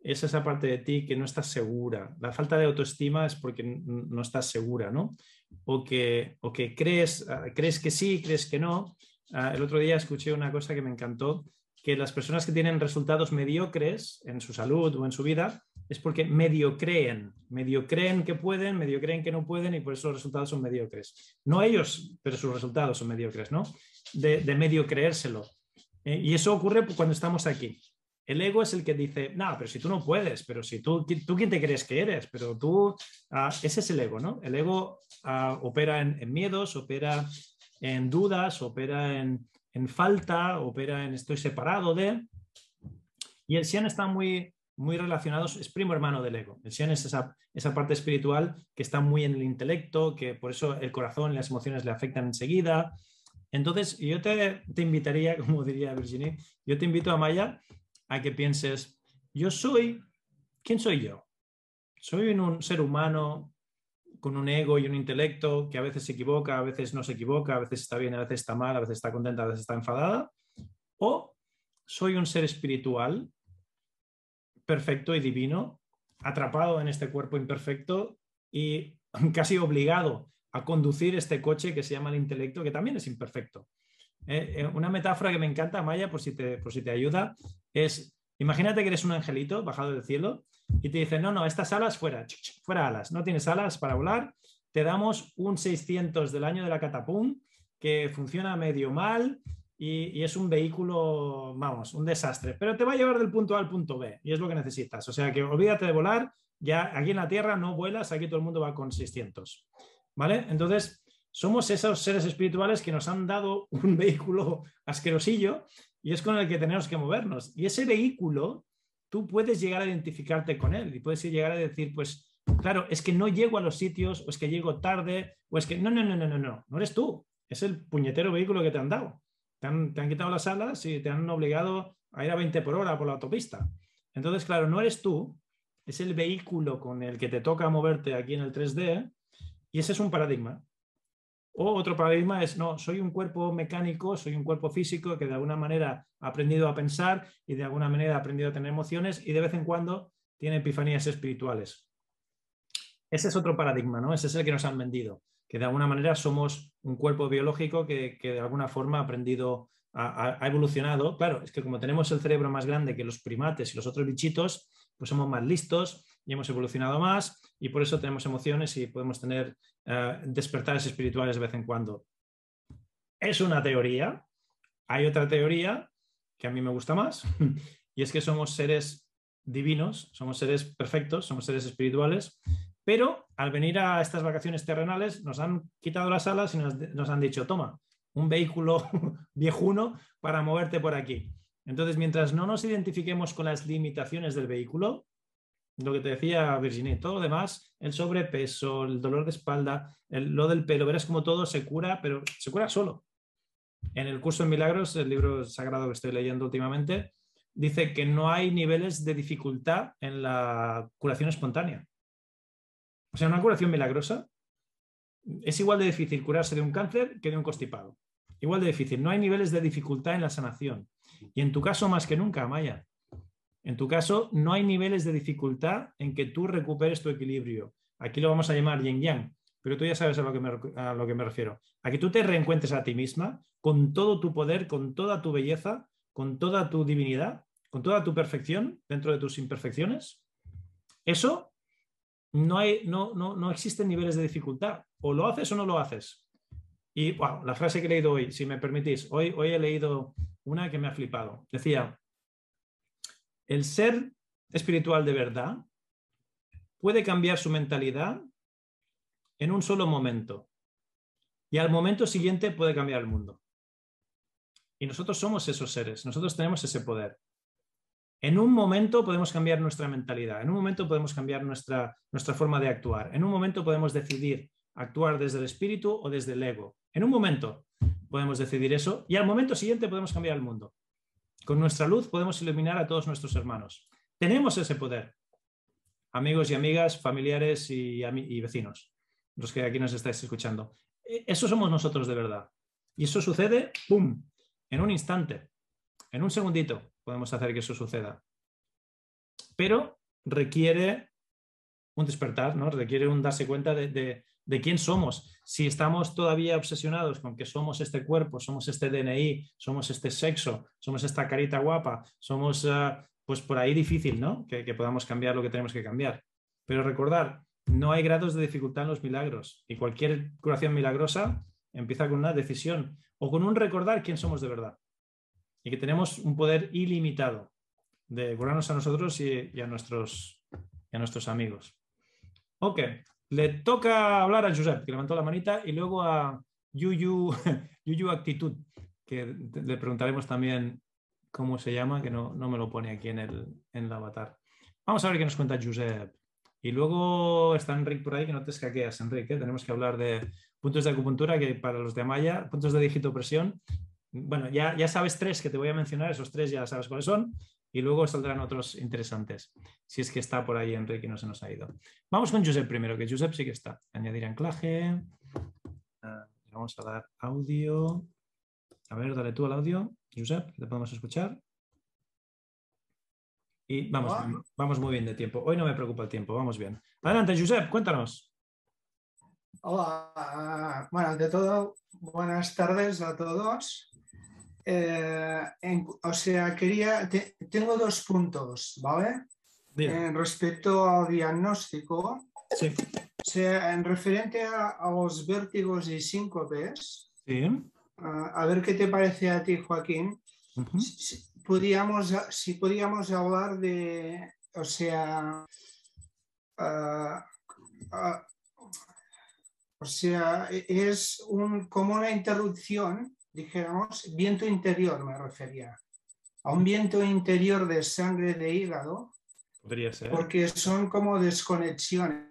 Speaker 1: es esa parte de ti que no estás segura. La falta de autoestima es porque no estás segura, ¿no? O que, o que crees, ah, crees que sí, crees que no. Ah, el otro día escuché una cosa que me encantó, que las personas que tienen resultados mediocres en su salud o en su vida es porque medio creen, medio creen que pueden, medio creen que no pueden y por eso los resultados son mediocres. No ellos, pero sus resultados son mediocres, ¿no? De, de medio creérselo. Eh, y eso ocurre cuando estamos aquí. El ego es el que dice, no, pero si tú no puedes, pero si tú, tú quién te crees que eres, pero tú, ah, ese es el ego, ¿no? El ego ah, opera en, miedos, opera en dudas, opera en, en falta, opera en estoy separado de. Y el Xian está muy, muy relacionados, es primo hermano del ego. El Xian es esa, esa, parte espiritual que está muy en el intelecto, que por eso el corazón y las emociones le afectan enseguida. Entonces, yo te, te invitaría, como diría Virginie, yo te invito a Maya a que pienses, yo soy, ¿quién soy yo? Soy un ser humano con un ego y un intelecto que a veces se equivoca, a veces no se equivoca, a veces está bien, a veces está mal, a veces está contenta, a veces está enfadada. O soy un ser espiritual perfecto y divino, atrapado en este cuerpo imperfecto y casi obligado a conducir este coche que se llama el intelecto, que también es imperfecto. Eh, eh, una metáfora que me encanta, Maya, por si, te, por si te ayuda, es, imagínate que eres un angelito bajado del cielo y te dicen, no, no, estas alas fuera, fuera alas, no tienes alas para volar, te damos un 600 del año de la catapum que funciona medio mal y, es un vehículo, vamos, un desastre, pero te va a llevar del punto A al punto B y es lo que necesitas. O sea que olvídate de volar, ya aquí en la Tierra no vuelas, aquí todo el mundo va con 600. ¿Vale? Entonces, somos esos seres espirituales que nos han dado un vehículo asquerosillo y es con el que tenemos que movernos. Y ese vehículo, tú puedes llegar a identificarte con él y puedes llegar a decir, pues, claro, es que no llego a los sitios, o es que llego tarde, o es que no, no, no, no, no, no, no eres tú, es el puñetero vehículo que te han dado. Te han, quitado las alas y te han obligado a ir a 20 por hora por la autopista. Entonces, claro, no eres tú, es el vehículo con el que te toca moverte aquí en el 3D y ese es un paradigma. O otro paradigma es, no, soy un cuerpo mecánico, soy un cuerpo físico que de alguna manera ha aprendido a pensar y de alguna manera ha aprendido a tener emociones y de vez en cuando tiene epifanías espirituales. Ese es otro paradigma, ¿no? Ese es el que nos han vendido que de alguna manera somos un cuerpo biológico que, de alguna forma ha aprendido, ha, evolucionado. Claro, es que como tenemos el cerebro más grande que los primates y los otros bichitos, pues somos más listos y hemos evolucionado más y por eso tenemos emociones y podemos tener uh, despertares espirituales de vez en cuando. Es una teoría. Hay otra teoría que a mí me gusta más y es que somos seres divinos, somos seres perfectos, somos seres espirituales pero al venir a estas vacaciones terrenales nos han quitado las alas y nos, han dicho, toma, un vehículo viejuno para moverte por aquí. Entonces, mientras no nos identifiquemos con las limitaciones del vehículo, lo que te decía Virginie, todo lo demás, el sobrepeso, el dolor de espalda, lo del pelo, verás como todo se cura, pero se cura solo. En el curso de milagros, el libro sagrado que estoy leyendo últimamente, dice que no hay niveles de dificultad en la curación espontánea. O sea, una curación milagrosa es igual de difícil curarse de un cáncer que de un constipado. Igual de difícil. No hay niveles de dificultad en la sanación. Y en tu caso, más que nunca, Maya. En tu caso, no hay niveles de dificultad en que tú recuperes tu equilibrio. Aquí lo vamos a llamar yin yang, pero tú ya sabes a lo que me, a lo que me refiero. A que tú te reencuentres a ti misma con todo tu poder, con toda tu belleza, con toda tu divinidad, con toda tu perfección dentro de tus imperfecciones. Eso no, hay, no, no, no existen niveles de dificultad. O lo haces o no lo haces. Y wow, la frase que he leído hoy, si me permitís, hoy, hoy he leído una que me ha flipado. Decía, el ser espiritual de verdad puede cambiar su mentalidad en un solo momento. Y al momento siguiente puede cambiar el mundo. Y nosotros somos esos seres, nosotros tenemos ese poder. En un momento podemos cambiar nuestra mentalidad, en un momento podemos cambiar nuestra, nuestra forma de actuar, en un momento podemos decidir actuar desde el espíritu o desde el ego. En un momento podemos decidir eso y al momento siguiente podemos cambiar el mundo. Con nuestra luz podemos iluminar a todos nuestros hermanos. Tenemos ese poder. Amigos y amigas, familiares y, vecinos, los que aquí nos estáis escuchando. E, eso somos nosotros de verdad. Y eso sucede, ¡pum!, en un instante, en un segundito podemos hacer que eso suceda. Pero requiere un despertar, ¿no? Requiere un darse cuenta de, quién somos. Si estamos todavía obsesionados con que somos este cuerpo, somos este DNI, somos este sexo, somos esta carita guapa, somos, ah, pues por ahí difícil, ¿no? Que, podamos cambiar lo que tenemos que cambiar. Pero recordar, no hay grados de dificultad en los milagros y cualquier curación milagrosa empieza con una decisión o con un recordar quién somos de verdad y que tenemos un poder ilimitado de curarnos a nosotros y, a, nuestros, a nuestros amigos. Ok, le toca hablar a Josep, que levantó la manita, y luego a Yuyu, Yuyu Actitud, que le preguntaremos también cómo se llama, que no, no me lo pone aquí en el, en el avatar. Vamos a ver qué nos cuenta Josep. Y luego está Enrique por ahí, que no te escaqueas, Enrique. ¿eh? Tenemos que hablar de puntos de acupuntura, que para los de Maya, puntos de digitopresión. Bueno, ya, ya sabes tres que te voy a mencionar, esos tres ya sabes cuáles son, y luego saldrán otros interesantes, si es que está por ahí Enrique y no se nos ha ido. Vamos con Josep primero, que Josep sí que está. Añadir anclaje. Ah, vamos a dar audio. A ver, dale tú al audio, Josep, que te podemos escuchar. Y vamos, vamos muy bien de tiempo. Hoy no me preocupa el tiempo, vamos bien. Adelante, Josep, cuéntanos.
Speaker 4: Hola, bueno, de todo, buenas tardes a todos. Eh, o sea, quería, tengo dos puntos, ¿vale? En respecto al diagnóstico,
Speaker 1: sí.
Speaker 4: o sea, en referente a, los vértigos y síncopes,
Speaker 1: sí.
Speaker 4: a ver qué te parece a ti, Joaquín podíamos, si podíamos hablar de, o sea, ah, o sea, es un, como una interrupción, dijéramos, viento interior me refería, a un viento interior de sangre de hígado,
Speaker 1: Podría ser.
Speaker 4: porque son como desconexiones.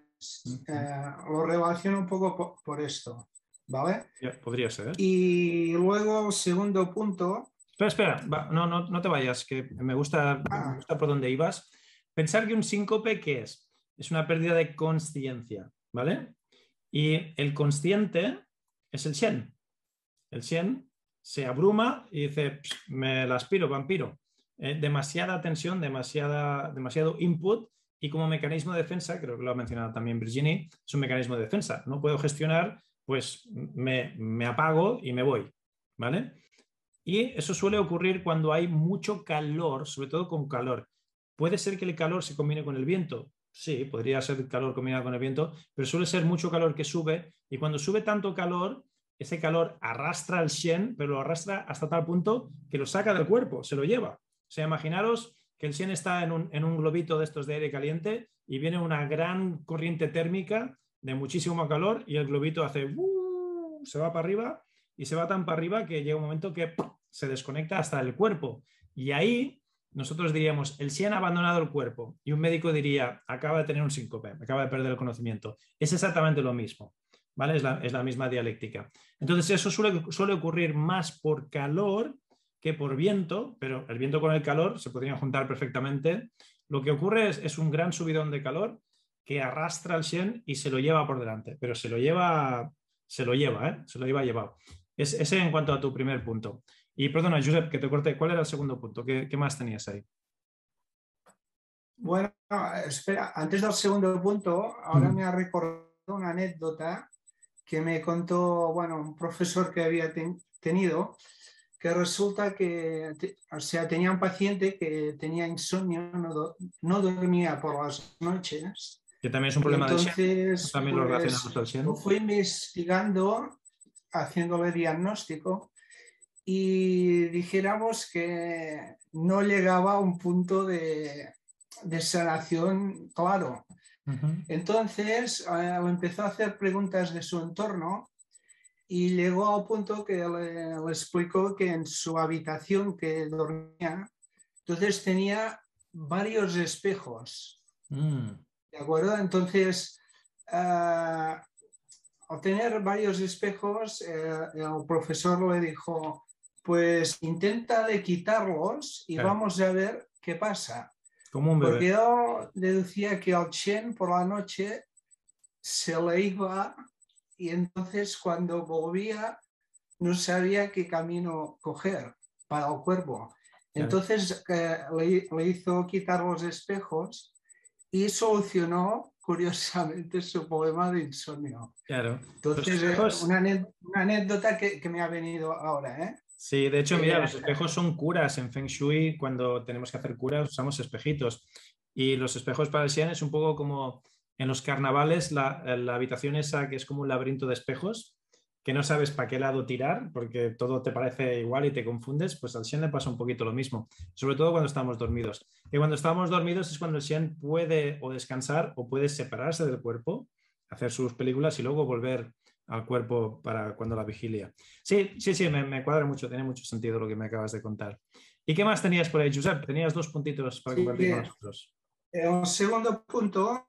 Speaker 4: Eh, lo relaciono un poco por, esto, ¿vale?
Speaker 1: podría ser.
Speaker 4: Y luego, segundo punto,
Speaker 1: Espera, espera, no, no, no te vayas, que me gusta, me gusta por dónde ibas. Pensar que un síncope, ¿qué es? Es una pérdida de conciencia, ¿vale? Y el consciente es el Shen. El Shen se abruma y dice, me la aspiro, vampiro. Eh, demasiada tensión, demasiada, demasiado input y como mecanismo de defensa, creo que lo ha mencionado también Virginie, es un mecanismo de defensa. No puedo gestionar, pues me, me apago y me voy, ¿vale? Y eso suele ocurrir cuando hay mucho calor, sobre todo con calor. ¿Puede ser que el calor se combine con el viento? Sí, podría ser calor combinado con el viento, pero suele ser mucho calor que sube y cuando sube tanto calor, ese calor arrastra al Shen, pero lo arrastra hasta tal punto que lo saca del cuerpo, se lo lleva. O sea, imaginaros que el Shen está en un, en un globito de estos de aire caliente y viene una gran corriente térmica de muchísimo calor y el globito hace, ¡uh! se va para arriba y se va tan para arriba que llega un momento que se desconecta hasta el cuerpo. Y ahí nosotros diríamos, el Sien ha abandonado el cuerpo y un médico diría, acaba de tener un síncope, acaba de perder el conocimiento. Es exactamente lo mismo, ¿vale? Es la, misma dialéctica. Entonces eso suele, suele, ocurrir más por calor que por viento, pero el viento con el calor se podrían juntar perfectamente. Lo que ocurre es, un gran subidón de calor que arrastra al Sien y se lo lleva por delante, pero se lo lleva, se lo lleva, ¿eh? se lo lleva llevado. Es, ese en cuanto a tu primer punto. Y perdona, Josep, que te corté. ¿Cuál era el segundo punto? ¿Qué, más tenías ahí?
Speaker 4: Bueno, espera, antes del segundo punto, ahora me ha recordado una anécdota que me contó, bueno, un profesor que había tenido, que resulta que, o sea, tenía un paciente que tenía insomnio, no, dormía por las noches.
Speaker 1: Que también es un problema
Speaker 4: entonces, de También lo pues, Lo fui investigando, haciéndole diagnóstico y dijéramos que no llegaba a un punto de, sanación claro. Entonces eh, empezó a hacer preguntas de su entorno y llegó a un punto que le, explicó que en su habitación que dormía, entonces tenía varios espejos.
Speaker 1: Mm.
Speaker 4: ¿De acuerdo? Entonces, eh, al tener varios espejos, eh, el profesor le dijo, pues intenta de quitarlos y vamos a ver qué pasa. Porque yo deducía que al Chen por la noche se le iba y entonces cuando volvía no sabía qué camino coger para el cuerpo. Entonces eh, le, hizo quitar los espejos y solucionó curiosamente su problema de insomnio.
Speaker 1: Claro.
Speaker 4: Entonces, es una, anécdota que, que, me ha venido ahora. ¿eh?
Speaker 1: Sí, de hecho, mira, los espejos son curas. En Feng Shui, cuando tenemos que hacer curas, usamos espejitos. Y los espejos para el Xian es un poco como en los carnavales, la, habitación esa que es como un laberinto de espejos, que no sabes para qué lado tirar, porque todo te parece igual y te confundes, pues al Xian le pasa un poquito lo mismo, sobre todo cuando estamos dormidos. Y cuando estamos dormidos es cuando el Xian puede o descansar o puede separarse del cuerpo, hacer sus películas y luego volver al cuerpo para cuando la vigilia. Sí, sí, sí, me, cuadra mucho, tiene mucho sentido lo que me acabas de contar. ¿Y qué más tenías por ahí, Josep? Tenías dos puntitos para compartir con nosotros.
Speaker 4: Un segundo punto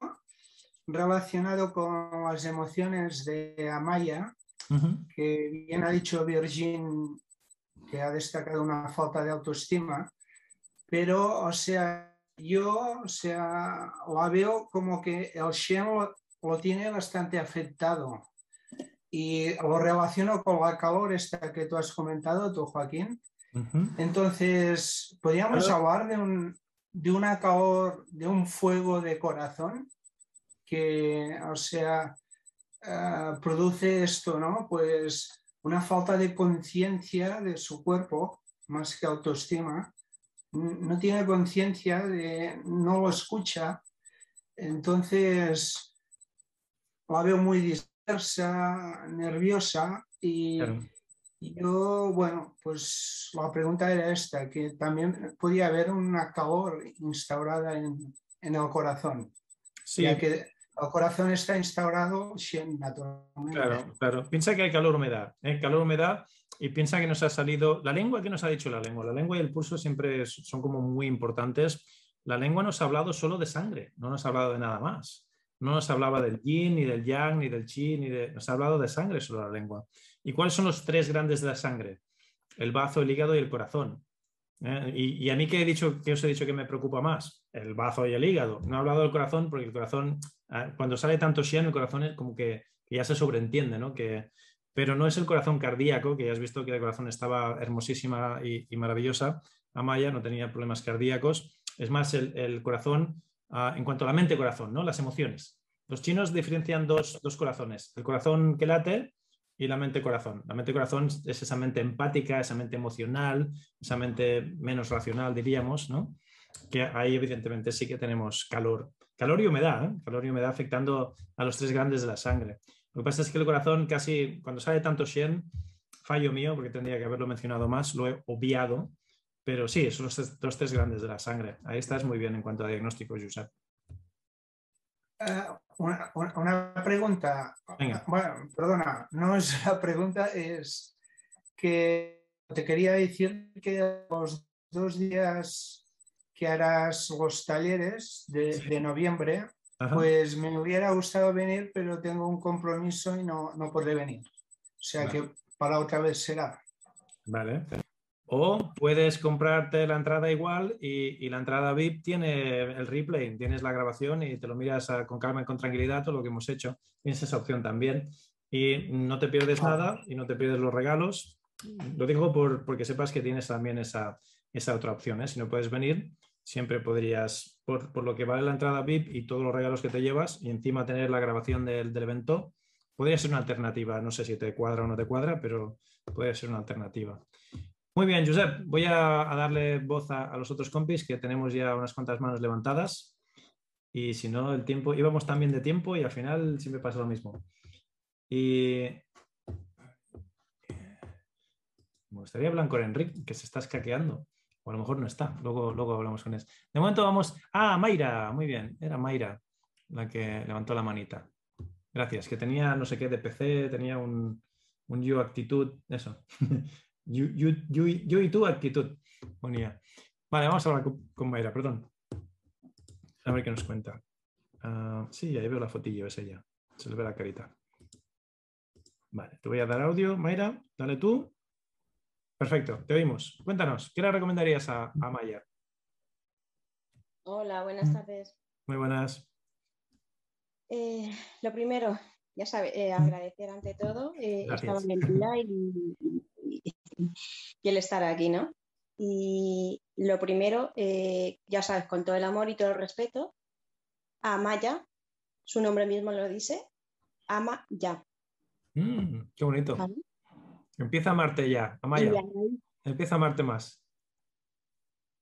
Speaker 4: relacionado con las emociones de Amaya, que bien ha dicho Virgin que ha destacado una falta de autoestima, pero, o sea, yo, o sea, la veo como que el Shen lo, tiene bastante afectado y lo relaciono con la calor esta que tú has comentado, tú, Joaquín. Entonces, podríamos hablar de, un, de una calor, de un fuego de corazón que, o sea, eh, produce esto, ¿no? Pues una falta de conciencia de su cuerpo, más que autoestima, no tiene conciencia de, no lo escucha, entonces la veo muy nerviosa y, yo, bueno, pues la pregunta era esta, que también podía haber una calor instaurada en, el corazón. Sí. Ya que el corazón está instaurado naturalmente.
Speaker 1: Claro, claro. Piensa que hay calor humedad, ¿eh? calor humedad y piensa que nos ha salido la lengua. ¿Qué nos ha dicho la lengua? La lengua y el pulso siempre son como muy importantes. La lengua nos ha hablado solo de sangre, no nos ha hablado de nada más. No nos hablaba del yin, ni del yang, ni del chi, ni de... Nos ha hablado de sangre solo la lengua. ¿Y cuáles son los tres grandes de la sangre? El bazo, el hígado y el corazón. ¿eh? Y, a mí que he dicho, que os he dicho que me preocupa más, el bazo y el hígado. No he hablado del corazón porque el corazón, cuando sale tanto Shen, el corazón es como que, ya se sobreentiende, ¿no? Que, pero no es el corazón cardíaco, que ya has visto que el corazón estaba hermosísima y, maravillosa. Amaya no tenía problemas cardíacos. Es más, el, corazón, en cuanto a la mente-corazón, ¿no? Las emociones. Los chinos diferencian dos, dos corazones. El corazón que late y la mente-corazón. La mente-corazón es esa mente empática, esa mente emocional, esa mente menos racional, diríamos, ¿no? Que ahí evidentemente sí que tenemos calor. Calor y humedad, ¿eh? calor y humedad afectando a los tres grandes de la sangre. Lo que pasa es que el corazón casi, cuando sale tanto Shen, fallo mío, porque tendría que haberlo mencionado más, lo he obviado, pero sí, son los, los tres grandes de la sangre. Ahí estás muy bien en cuanto a diagnóstico, Josep.
Speaker 4: Eh, una, pregunta. Bueno, perdona, no es la pregunta, es que te quería decir que los dos días que harás los talleres de, noviembre, pues me hubiera gustado venir, pero tengo un compromiso y no, no podré venir. O sea que para otra vez será.
Speaker 1: Vale. O puedes comprarte la entrada igual y, la entrada VIP tiene el replay, tienes la grabación y te lo miras con calma y con tranquilidad todo lo que hemos hecho. Tienes esa opción también. Y no te pierdes nada y no te pierdes los regalos. Lo digo por, porque sepas que tienes también esa, esa otra opción. ¿eh? Si no puedes venir, siempre podrías, por, por, lo que vale la entrada VIP y todos los regalos que te llevas y encima tener la grabación del, del evento, podría ser una alternativa. No sé si te cuadra o no te cuadra, pero puede ser una alternativa. Muy bien, Josep, voy a, darle voz a, los otros compis que tenemos ya unas cuantas manos levantadas y si no, el tiempo, íbamos también de tiempo y al final siempre pasa lo mismo. Y me gustaría hablar con Enrique, que se está escaqueando. O a lo mejor no está, luego, luego hablamos con él. De momento vamos. Ah, Mayra, muy bien, era Mayra la que levantó la manita. Gracias, que tenía no sé qué de PC, tenía un, un yo actitud, eso. Yo, y tu actitud. Vale, vamos a hablar con, Mayra, perdón. A ver qué nos cuenta. Ah, sí, ahí veo la fotillo, es ella. Se le ve la carita. Vale, te voy a dar audio, Mayra. Dale tú. Perfecto, te oímos. Cuéntanos, ¿qué le recomendarías a, a Maya?
Speaker 5: Hola, buenas tardes.
Speaker 1: Muy buenas.
Speaker 5: Eh, lo primero, ya sabes, eh, agradecer ante todo eh, esta valentía y, y el estar aquí, ¿no? Y lo primero, eh, ya sabes, con todo el amor y todo el respeto, a Maya, su nombre mismo lo dice, ama ya.
Speaker 1: Mm, qué bonito. Empieza a amarte ya, Amaya. Empieza a amarte más.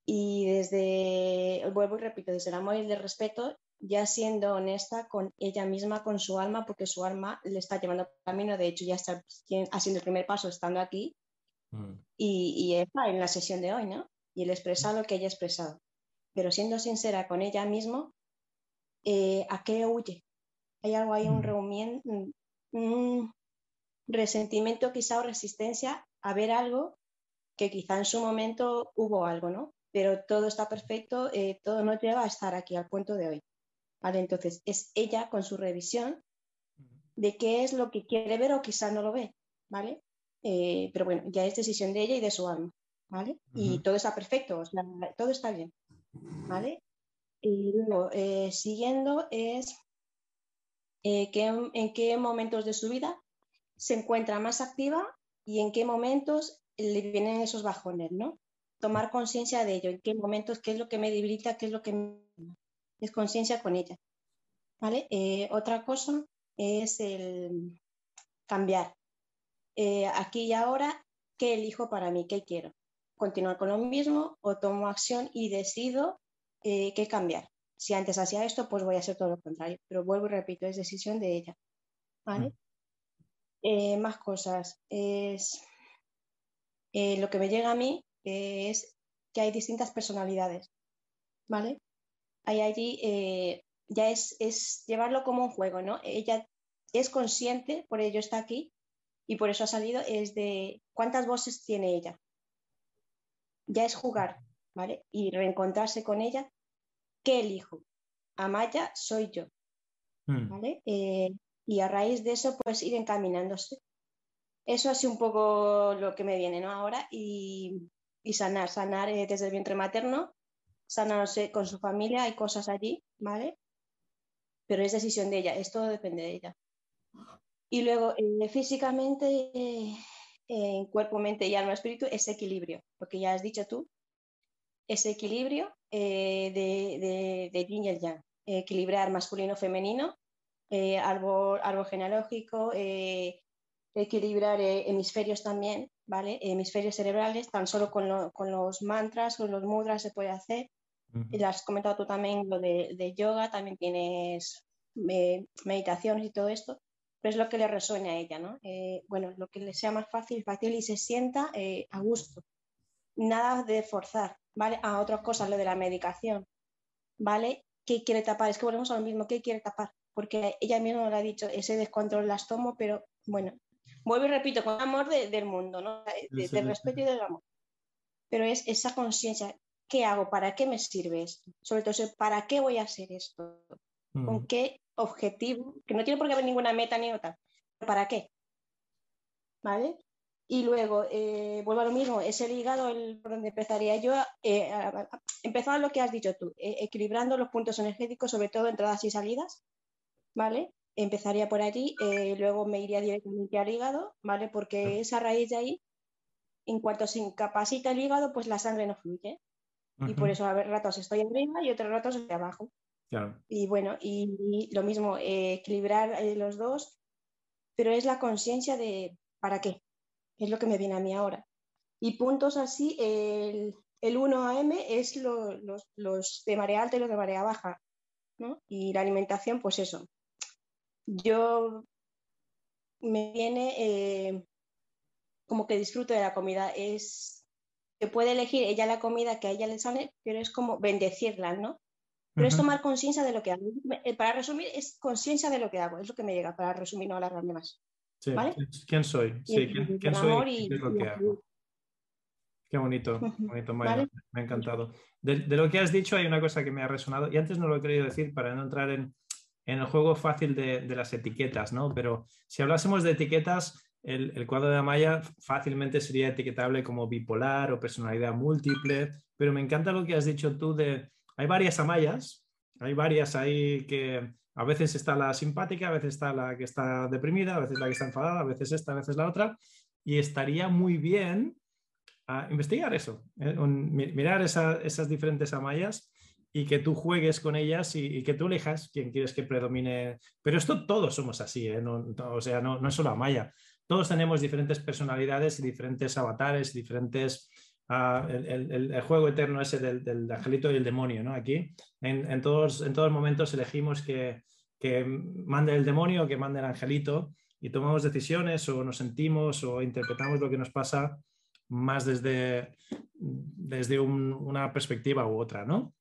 Speaker 5: Y desde, vuelvo y repito, desde el amor y el respeto, ya siendo honesta con ella misma, con su alma, porque su alma le está llevando camino. De hecho, ya está haciendo el primer paso estando aquí Mm. Y, está en la sesión de hoy, ¿no? Y el expresar lo que ella ha expresado. Pero siendo sincera con ella mismo, eh, ¿a qué huye? Hay algo ahí, un mm. mm, resentimiento quizá o resistencia a ver algo que quizá en su momento hubo algo, ¿no? Pero todo está perfecto, eh, todo nos lleva a estar aquí al punto de hoy. ¿Vale? Entonces es ella con su revisión de qué es lo que quiere ver o quizá no lo ve, ¿vale? Eh, pero bueno, ya es decisión de ella y de su alma, ¿vale? Y todo está perfecto, todo está bien, ¿vale? Y luego, eh, siguiendo es en qué momentos de su vida se encuentra más activa y en qué momentos le vienen esos bajones, ¿no? Tomar conciencia de ello, en qué momentos, qué es lo que me debilita, qué es lo que me... es conciencia con ella, ¿vale? Eh, otra cosa es el cambiar. Eh, aquí y ahora, ¿qué elijo para mí? ¿Qué quiero? ¿Continuar con lo mismo o tomo acción y decido eh, qué cambiar? Si antes hacía esto, pues voy a hacer todo lo contrario. Pero vuelvo y repito, es decisión de ella. ¿Vale? Mm. Eh, más cosas. Es, lo que me llega a mí es que hay distintas personalidades, ¿vale? Hay allí, ya es, es, llevarlo como un juego, ¿no? Ella es consciente, por ello está aquí y por eso ha salido, es de cuántas voces tiene ella. Ya es jugar, ¿vale? Y reencontrarse con ella. ¿Qué elijo? Amaya soy yo, hmm. ¿vale? y a raíz de eso pues ir encaminándose. Eso sido un poco lo que me viene ¿no? ahora y, sanar, sanar eh, desde el vientre materno, sanarse con su familia, hay cosas allí, ¿vale? Pero es decisión de ella, esto depende de ella. Y luego eh, físicamente, eh, en cuerpo, mente y alma, espíritu, ese equilibrio, porque ya has dicho tú, ese equilibrio de, de, de yin y el yang, equilibrar masculino-femenino eh, árbol, árbol, genealógico, eh, equilibrar eh, hemisferios también, ¿vale? Hemisferios cerebrales, tan solo con, los mantras, con los mudras se puede hacer. Y lo has comentado tú también lo de, yoga, también tienes meditaciones y todo esto, pero es lo que le resuena a ella, ¿no? bueno, lo que le sea más fácil, fácil y se sienta a gusto. Nada de forzar, ¿vale? A otras cosas, lo de la medicación, ¿vale? ¿Qué quiere tapar? Es que volvemos a lo mismo, ¿qué quiere tapar? porque ella misma lo ha dicho, ese descontrol las tomo, pero bueno, vuelvo y repito, con amor del mundo, ¿no? del respeto y del amor. Pero es esa conciencia, ¿qué hago? ¿Para qué me sirve esto? Sobre todo, ¿para qué voy a hacer esto? ¿Con mm. qué objetivo? Que no tiene por qué haber ninguna meta ni otra. ¿Para qué? ¿Vale? Y luego, eh, vuelvo a lo mismo, ese ligado el, por donde empezaría yo, eh, lo que has dicho tú, eh, equilibrando los puntos energéticos, sobre todo entradas y salidas, ¿vale? Empezaría por allí, eh, luego me iría directamente al hígado, ¿vale? Porque esa raíz de ahí, en cuanto se incapacita el hígado, pues la sangre no fluye. Y por eso a ver, ratos estoy arriba y otros ratos estoy abajo. Y bueno, y, lo mismo, eh, equilibrar eh, los dos, pero es la conciencia de ¿para qué? Es lo que me viene a mí ahora. Y puntos así, el, el 1 AM es los, los, de marea alta y los de marea baja, ¿no? Y la alimentación, pues eso, yo me viene eh, como que disfruto de la comida. Es que puede elegir ella la comida que a ella le sale, pero es como bendecirla, ¿no? Pero es tomar conciencia de lo que hago. Eh, para resumir, es conciencia de lo que hago, es lo que me llega, para resumir, no alargarme más.
Speaker 1: Sí. ¿Quién soy? Sí, ¿quién, soy? Y, qué es lo que hago? Qué bonito, bonito me ha encantado. De, de, lo que has dicho hay una cosa que me ha resonado, y antes no lo he querido decir para no entrar en, en el juego fácil de, las etiquetas, ¿no? Pero si hablásemos de etiquetas, el, cuadro de Amaya fácilmente sería etiquetable como bipolar o personalidad múltiple, pero me encanta lo que has dicho tú de, hay varias Amayas, hay varias ahí que a veces está la simpática, a veces está la que está deprimida, a veces la que está enfadada, a veces esta, a veces la otra, y estaría muy bien ah, investigar eso, eh, mirar esas diferentes Amayas y que tú juegues con ellas y, que tú elijas quién quieres que predomine. Pero esto todos somos así, ¿eh? o sea, no, no, es solo Amaya. Todos tenemos diferentes personalidades y diferentes avatares, diferentes... Ah, el, juego eterno ese del, angelito y el demonio, ¿no? Aquí, en, todos, en todos momentos elegimos que, que mande el demonio o que mande el angelito y tomamos decisiones o nos sentimos o interpretamos lo que nos pasa más desde, desde una perspectiva u otra, ¿no?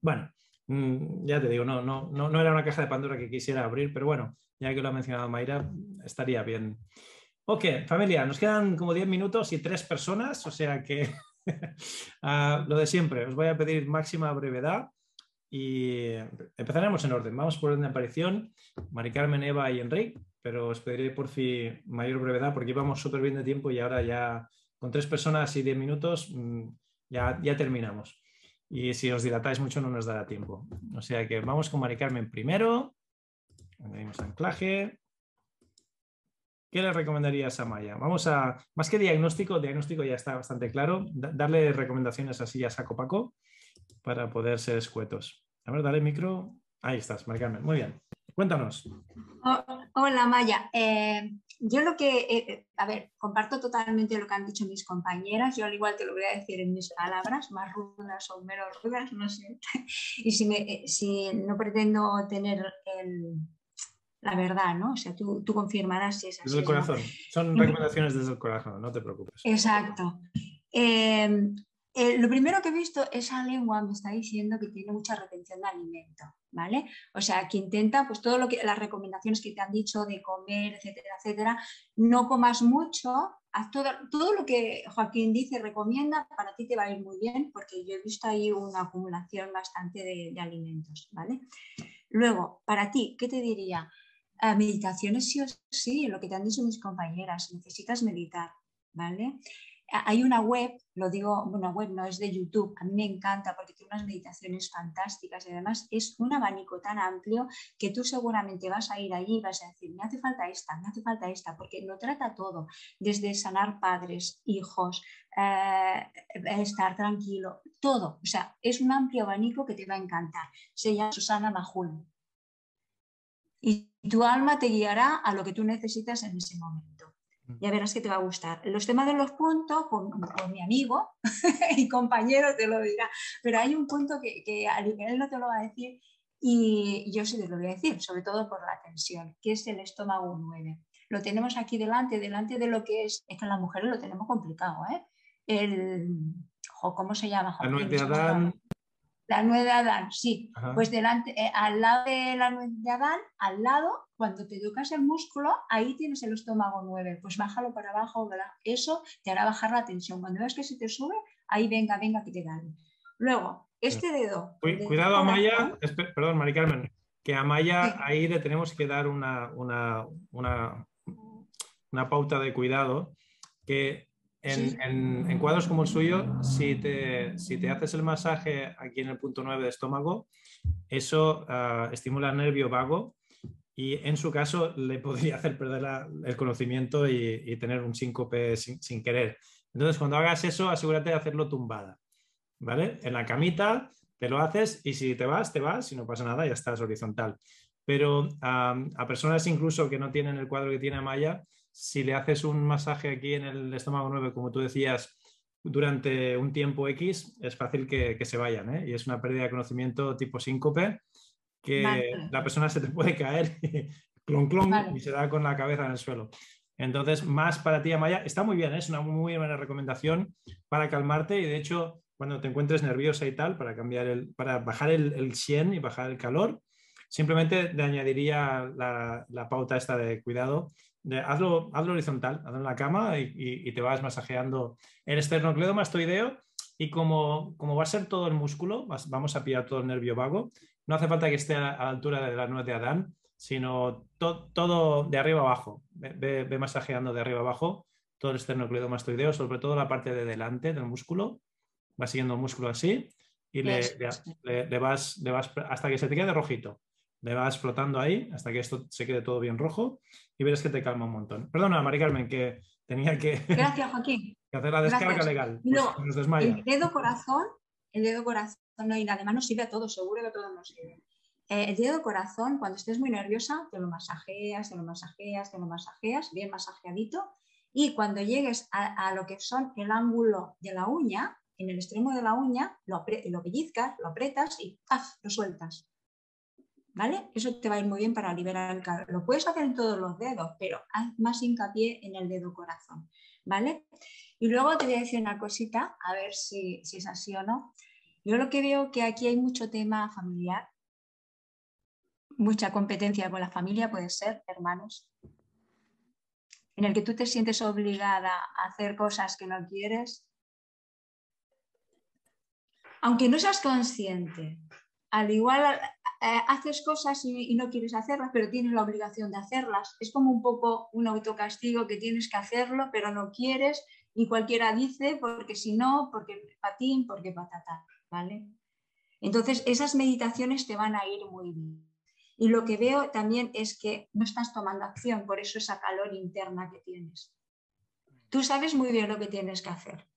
Speaker 1: Bueno, mm, ya te digo, no, no, no, no era una caja de Pandora que quisiera abrir, pero bueno, ya que lo ha mencionado Mayra, estaría bien. Ok, familia, nos quedan como 10 minutos y tres personas, o sea que ah, lo de siempre, os voy a pedir máxima brevedad y empezaremos en orden. Vamos por orden de aparición, Mari Carmen, Eva y Enrique, pero os pediré por fin mayor brevedad porque íbamos súper bien de tiempo y ahora ya con tres personas y 10 minutos mm, ya, ya terminamos. Y si os dilatáis mucho no nos dará tiempo. O sea que vamos con Mari Carmen primero, añadimos anclaje. ¿Qué le recomendarías a Maya? Vamos a, más que diagnóstico, diagnóstico ya está bastante claro, darle recomendaciones así a saco paco para poder ser escuetos. A ver, dale micro. Ahí estás, Maricarmen. Muy bien. Cuéntanos.
Speaker 6: hola, Maya. Eh, yo lo que, eh, eh, a ver, comparto totalmente lo que han dicho mis compañeras. Yo al igual te lo voy a decir en mis palabras, más rudas o menos rudas, no sé. y si, me, si no pretendo tener el, la verdad, ¿no? O sea, tú, confirmarás si es así.
Speaker 1: Desde el corazón. Son recomendaciones desde el corazón, no te preocupes.
Speaker 6: Exacto. Eh, eh, lo primero que he visto, esa lengua me está diciendo que tiene mucha retención de alimento, ¿vale? O sea, que intenta, pues todo lo que, las recomendaciones que te han dicho de comer, etcétera, etcétera, no comas mucho, haz todo, todo lo que Joaquín dice, recomienda, para ti te va a ir muy bien, porque yo he visto ahí una acumulación bastante de, de alimentos, ¿vale? Luego, para ti, ¿qué te diría? Meditaciones sí o sí, lo que te han dicho mis compañeras, necesitas meditar, ¿vale? Hay una web, lo digo, una web no es de YouTube, a mí me encanta porque tiene unas meditaciones fantásticas y además es un abanico tan amplio que tú seguramente vas a ir allí y vas a decir, me hace falta esta, me hace falta esta, porque lo trata todo, desde sanar padres, hijos, eh, estar tranquilo, todo. O sea, es un amplio abanico que te va a encantar. Se llama Susana Majul y tu alma te guiará a lo que tú necesitas en ese momento. Mm. Ya verás que te va a gustar. Los temas de los puntos, con, mi amigo y compañero te lo dirá, pero hay un punto que, que él no te lo va a decir y yo sí te lo voy a decir, sobre todo por la tensión, que es el estómago 9. Lo tenemos aquí delante, delante de lo que es, es que las mujeres lo tenemos complicado, ¿eh? El, ¿cómo se llama?
Speaker 1: La nuez de Adán,
Speaker 6: la nuez de Adán, sí. Pues delante, eh, al lado de la nuez de Adán, al lado, cuando te tocas el músculo, ahí tienes el estómago 9. Pues bájalo para abajo, ¿verdad? Eso te hará bajar la tensión. Cuando veas que se te sube, ahí venga, venga, que te dan. Luego, este dedo.
Speaker 1: Cuidado, Amaya, perdón, Mari Carmen, que a Amaya ahí le tenemos que dar una, una, una, una pauta de cuidado que en, cuadros como el suyo, si te, si te, haces el masaje aquí en el punto 9 de estómago, eso ah, estimula el nervio vago y en su caso le podría hacer perder el conocimiento y, tener un síncope sin, sin, querer. Entonces, cuando hagas eso, asegúrate de hacerlo tumbada, ¿vale? En la camita te lo haces y si te vas, te vas, si no pasa nada, ya estás horizontal. Pero a personas incluso que no tienen el cuadro que tiene Amaya, si le haces un masaje aquí en el estómago 9, como tú decías, durante un tiempo X, es fácil que, se vayan. ¿eh? Y es una pérdida de conocimiento tipo síncope, que la persona se te puede caer y, clon, clon, y se da con la cabeza en el suelo. Entonces, más para ti, Amaya, está muy bien, ¿eh? es una muy buena recomendación para calmarte y de hecho, cuando te encuentres nerviosa y tal, para, cambiar el, para bajar el, el y bajar el calor, simplemente le añadiría la, la pauta esta de cuidado hazlo, horizontal, hazlo en la cama y, te vas masajeando el esternocleidomastoideo y como, como va a ser todo el músculo, vamos a pillar todo el nervio vago, no hace falta que esté a la, altura de la nuez de Adán, sino todo de arriba abajo. Ve, masajeando de arriba abajo todo el esternocleidomastoideo, sobre todo la parte de delante del músculo. Va siguiendo el músculo así y le, le, vas, le vas hasta que se te quede rojito le vas flotando ahí hasta que esto se quede todo bien rojo y verás que te calma un montón. Perdona, Mari Carmen, que tenía que,
Speaker 6: Gracias, Joaquín.
Speaker 1: hacer la descarga legal.
Speaker 6: Pues el dedo corazón, el dedo corazón, no, y además nos sirve a todos, seguro que a todos nos sirve. Eh, el dedo corazón, cuando estés muy nerviosa, te lo masajeas, te lo masajeas, te lo masajeas, bien masajeadito. Y cuando llegues a, lo que son el ángulo de la uña, en el extremo de la uña, lo, lo pellizcas, lo apretas y ¡paf! lo sueltas. ¿Vale? Eso te va a ir muy bien para liberar el calor. Lo puedes hacer en todos los dedos, pero haz más hincapié en el dedo corazón, ¿vale? Y luego te voy a decir una cosita, a ver si, es así o no. Yo lo que veo que aquí hay mucho tema familiar, mucha competencia con la familia, puede ser, hermanos, en el que tú te sientes obligada a hacer cosas que no quieres, aunque no seas consciente. Al igual eh, haces cosas y, no quieres hacerlas, pero tienes la obligación de hacerlas. Es como un poco un autocastigo que tienes que hacerlo, pero no quieres y cualquiera dice porque si no, porque patín, porque patata, ¿vale? Entonces, esas meditaciones te van a ir muy bien. Y lo que veo también es que no estás tomando acción, por eso esa calor interna que tienes. Tú sabes muy bien lo que tienes que hacer,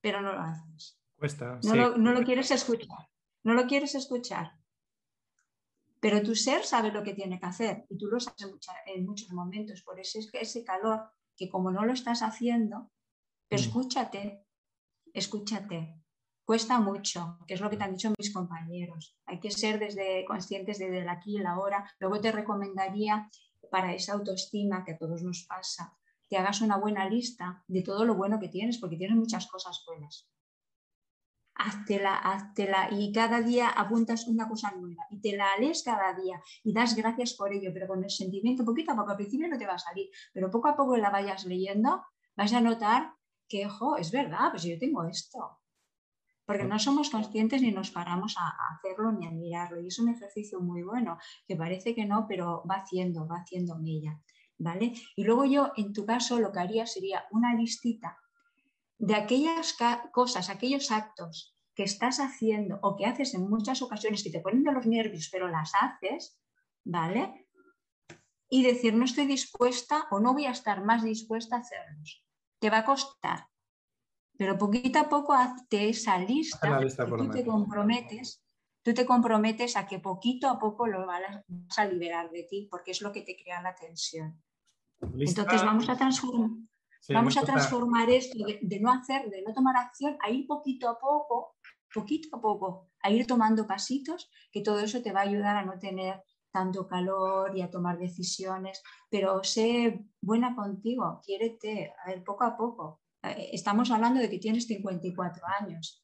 Speaker 6: pero no lo haces.
Speaker 1: Cuesta.
Speaker 6: No, no lo quieres escuchar no lo quieres escuchar. Pero tu ser sabe lo que tiene que hacer y tú lo sabes en, muchos momentos. Por eso es que ese calor, que como no lo estás haciendo, mm. escúchate, escúchate. Cuesta mucho, que es lo que te han dicho mis compañeros. Hay que ser desde conscientes desde el aquí y el ahora. Luego te recomendaría para esa autoestima que a todos nos pasa, que hagas una buena lista de todo lo bueno que tienes, porque tienes muchas cosas buenas háztela, y cada día apuntas una cosa nueva y te la lees cada día y das gracias por ello, pero con el sentimiento poquito a poco, al principio no te va a salir, pero poco a poco la vayas leyendo, vas a notar que, ojo, es verdad, pues yo tengo esto. Porque no somos conscientes ni nos paramos a, a hacerlo ni a mirarlo. Y es un ejercicio muy bueno, que parece que no, pero va haciendo, va haciendo mella. ¿Vale? Y luego yo, en tu caso, lo que haría sería una listita de aquellas cosas, aquellos actos que estás haciendo o que haces en muchas ocasiones que te ponen de los nervios, pero las haces, ¿vale? Y decir, no estoy dispuesta o no voy a estar más dispuesta a hacerlos. Te va a costar, pero poquito a poco hazte esa lista, tú te comprometes, tú te comprometes a que poquito a poco lo vas a liberar de ti, porque es lo que te crea la tensión. Entonces vamos a transformar. Vamos a transformar esto de, no hacer, de no tomar acción, a ir poquito a poco, poquito a poco, a ir tomando pasitos, que todo eso te va a ayudar a no tener tanto calor y a tomar decisiones, pero sé buena contigo, quiérete, a ver, poco a poco. Eh, estamos hablando de que tienes 54 años,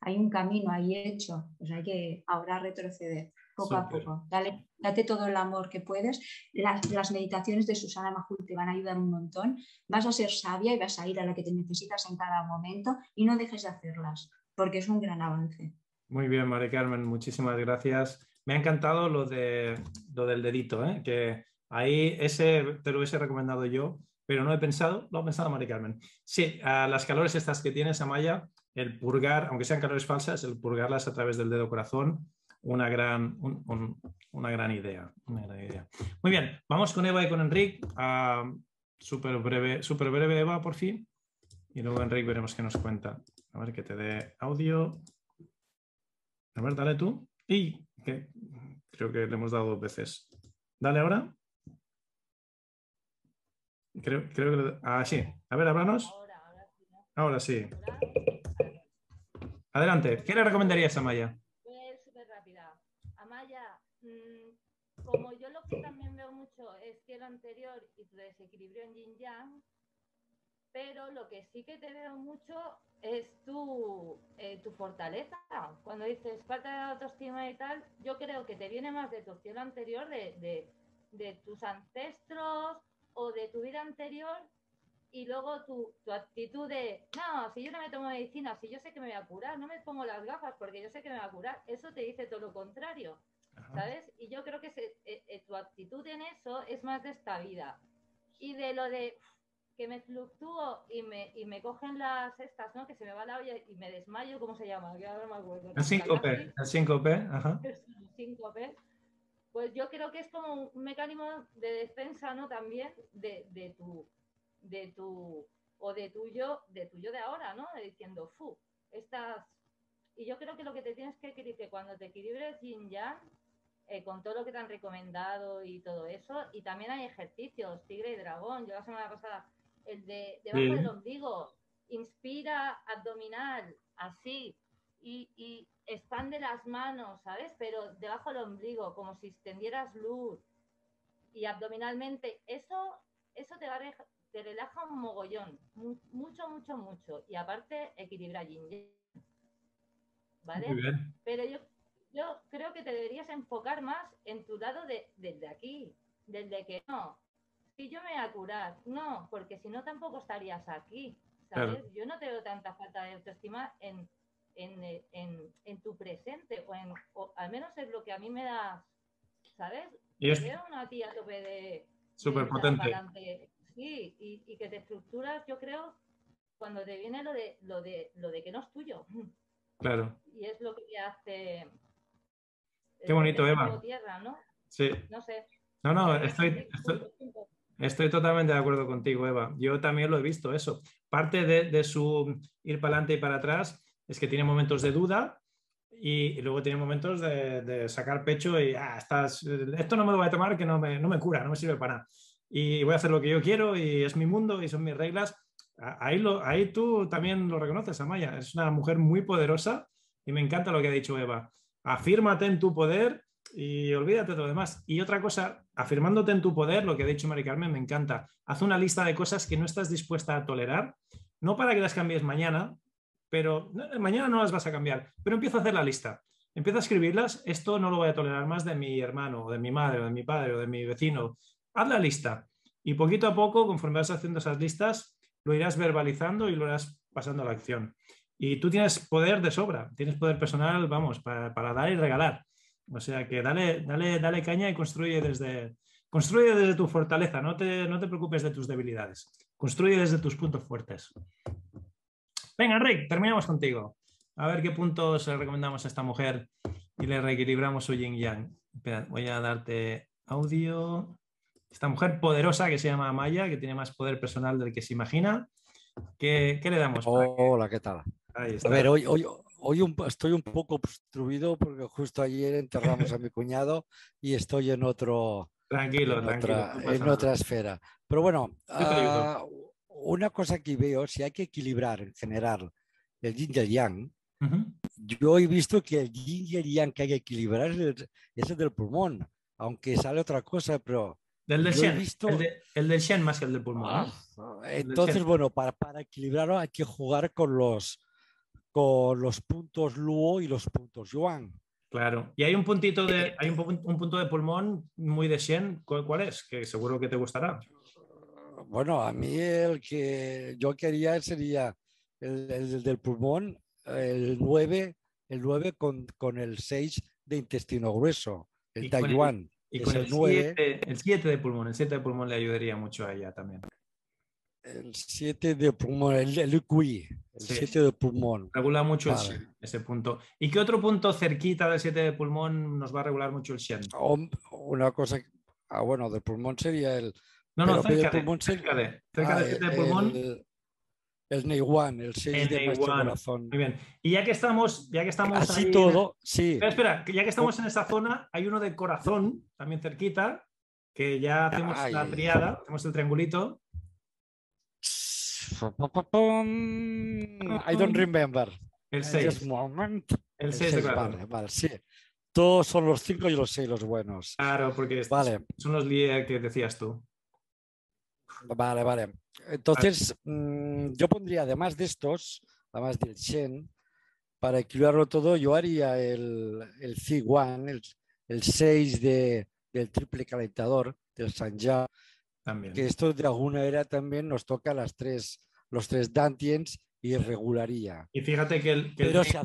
Speaker 6: hay un camino ahí hecho, pues hay que ahora retroceder poco a poco. Dale, date todo el amor que puedes. Las, meditaciones de Susana Majul te van a ayudar un montón. Vas a ser sabia y vas a ir a la que te necesitas en cada momento y no dejes de hacerlas, porque es un gran avance.
Speaker 1: Muy bien, María Carmen, muchísimas gracias. Me ha encantado lo, de, lo del dedito, ¿eh? que ahí ese te lo hubiese recomendado yo, pero no he pensado, lo ha pensado María Carmen. Sí, a las calores estas que tienes, Amaya, el purgar, aunque sean calores falsas, el purgarlas a través del dedo corazón una gran, una, gran idea, Muy bien, vamos con Eva y con Enrique. Uh, súper breve, super breve Eva, por fin. Y luego Enrique veremos qué nos cuenta. A ver que te dé audio. A ver, dale tú. Y que creo que le hemos dado dos veces. Dale ahora. Creo, creo que... Ah, sí. A ver, háblanos. Ahora, sí. Adelante. ¿Qué le recomendarías a Maya?
Speaker 7: Como yo lo que también veo mucho es el anterior y tu desequilibrio en yin yang, pero lo que sí que te veo mucho es tu, eh, tu fortaleza. Cuando dices falta de autoestima y tal, yo creo que te viene más de tu cielo anterior, de, de, tus ancestros o de tu vida anterior y luego tu, tu, actitud de, no, si yo no me tomo medicina, si yo sé que me voy a curar, no me pongo las gafas porque yo sé que me va a curar, eso te dice todo lo contrario. ¿Sabes? Y yo creo que eh, eh, tu actitud en eso es más de esta vida. Y de lo de que me fluctúo y me, y me cogen las estas, ¿no? Que se me va la olla y me desmayo, ¿cómo se llama? Que ahora no me acuerdo.
Speaker 1: El síncope, el síncope, ajá.
Speaker 7: El Pues yo creo que es como un mecanismo de defensa, ¿no? También de, de tu, de tu, o de tuyo, de tuyo de ahora, ¿no? diciendo, fu, estas... Y yo creo que lo que te tienes que que cuando te equilibres yin yang, eh, con todo lo que te han recomendado y todo eso. Y también hay ejercicios, tigre y dragón. Yo la semana pasada, el de debajo del ombligo, inspira abdominal, así, y, y expande las manos, ¿sabes? Pero debajo del ombligo, como si extendieras luz. Y abdominalmente, eso, eso te, va te relaja un mogollón, mucho, mucho, mucho. Y aparte, equilibra yin ¿vale? Pero yo, yo creo que te deberías enfocar más en tu lado de, desde aquí, desde que no, si yo me voy a curar, no, porque si no tampoco estarías aquí, ¿sabes? Yo no tengo tanta falta de autoestima en, en, tu presente, o, en, al menos es lo que a mí me da, ¿sabes? Y es... Veo una tía tope de...
Speaker 1: Súper potente.
Speaker 7: Sí, y, y que te estructuras, yo creo, cuando te viene lo de, lo de, lo de que no es tuyo.
Speaker 1: Claro.
Speaker 7: Y es lo que te hace.
Speaker 1: Qué bonito, Eva.
Speaker 7: Tierra, ¿no?
Speaker 1: Sí.
Speaker 7: No sé.
Speaker 1: No, no, estoy, estoy, totalmente de acuerdo contigo, Eva. Yo también lo he visto, eso. Parte de, su ir para adelante y para atrás es que tiene momentos de duda y, luego tiene momentos de, sacar pecho y ah, estás, esto no me lo voy a tomar que no me, no me cura, no me sirve para nada. Y voy a hacer lo que yo quiero y es mi mundo y son mis reglas Ahí, lo, ahí tú también lo reconoces, Amaya. Es una mujer muy poderosa y me encanta lo que ha dicho Eva. Afírmate en tu poder y olvídate de lo demás. Y otra cosa, afirmándote en tu poder, lo que ha dicho Mari Carmen, me encanta. Haz una lista de cosas que no estás dispuesta a tolerar, no para que las cambies mañana, pero mañana no las vas a cambiar, pero empieza a hacer la lista. Empieza a escribirlas, esto no lo voy a tolerar más de mi hermano, o de mi madre, o de mi padre, o de mi vecino. Haz la lista. Y poquito a poco, conforme vas haciendo esas listas, lo irás verbalizando y lo irás pasando a la acción. Y tú tienes poder de sobra, tienes poder personal, vamos, para, dar y regalar. O sea que dale, dale, dale caña y construye desde, construye desde tu fortaleza, no te, no te preocupes de tus debilidades, construye desde tus puntos fuertes. Venga, Rick, terminamos contigo. A ver qué puntos le recomendamos a esta mujer y le reequilibramos su yin yang. voy a darte audio esta mujer poderosa que se llama Maya, que tiene más poder personal del que se imagina. ¿Qué, le damos?
Speaker 8: Hola, ¿qué tal? A ver, hoy, hoy, hoy estoy un poco obstruido porque justo ayer enterramos a mi cuñado y estoy en otro...
Speaker 1: Tranquilo,
Speaker 8: en
Speaker 1: tranquilo.
Speaker 8: Otra, en otra esfera. Pero bueno, ah, una cosa que veo, si hay que equilibrar en general el yin y el yang, yo he visto que el yin y el yang que hay que equilibrar es el, es el del pulmón, aunque sale otra cosa, pero
Speaker 1: del del Shen, el, del Shen más que el del pulmón. Ah,
Speaker 8: entonces, bueno, para, para, equilibrarlo hay que jugar con los, con los puntos Luo y los puntos Yuan.
Speaker 1: Claro. Y hay un puntito de, hay un, punto de pulmón muy de Shen. ¿Cuál, es? Que seguro que te gustará.
Speaker 8: Bueno, a mí el que yo quería sería el, el del pulmón, el 9, el 9 con, con el 6 de intestino grueso, el Taiwán.
Speaker 1: Y con el 7 de pulmón, el 7 de pulmón le ayudaría mucho a ella también.
Speaker 8: El 7 de pulmón, el, el QI, el 7 de pulmón.
Speaker 1: Regula mucho ese punto. ¿Y qué otro punto cerquita del 7 de pulmón nos va a regular mucho el Shen?
Speaker 8: Una cosa, ah, bueno, del pulmón sería el...
Speaker 1: No, no, cerca, de, pulmón cerca de, cerca del 7 de pulmón.
Speaker 8: El Neywan, el 6 de nuestro corazón.
Speaker 1: Muy bien. Y ya que estamos, ya que estamos
Speaker 8: así todo, sí.
Speaker 1: Espera, espera, ya que estamos en esta zona, hay uno de corazón, también cerquita, que ya hacemos la triada, hacemos el triangulito.
Speaker 8: I don't remember.
Speaker 1: El 6.
Speaker 8: El 6 de Vale, vale, sí. Todos son los 5 y los 6 los buenos.
Speaker 1: Claro, porque vale. son los que decías tú.
Speaker 8: Vale, vale. Entonces, mm, yo pondría, además de estos, además del Shen, para equilibrarlo todo, yo haría el, el C1, el, 6 de, del triple calentador, del Sanja. También. Que esto de alguna era también nos toca las tres, los tres Dantiens y regularía.
Speaker 1: Y fíjate que el.
Speaker 8: Pero si,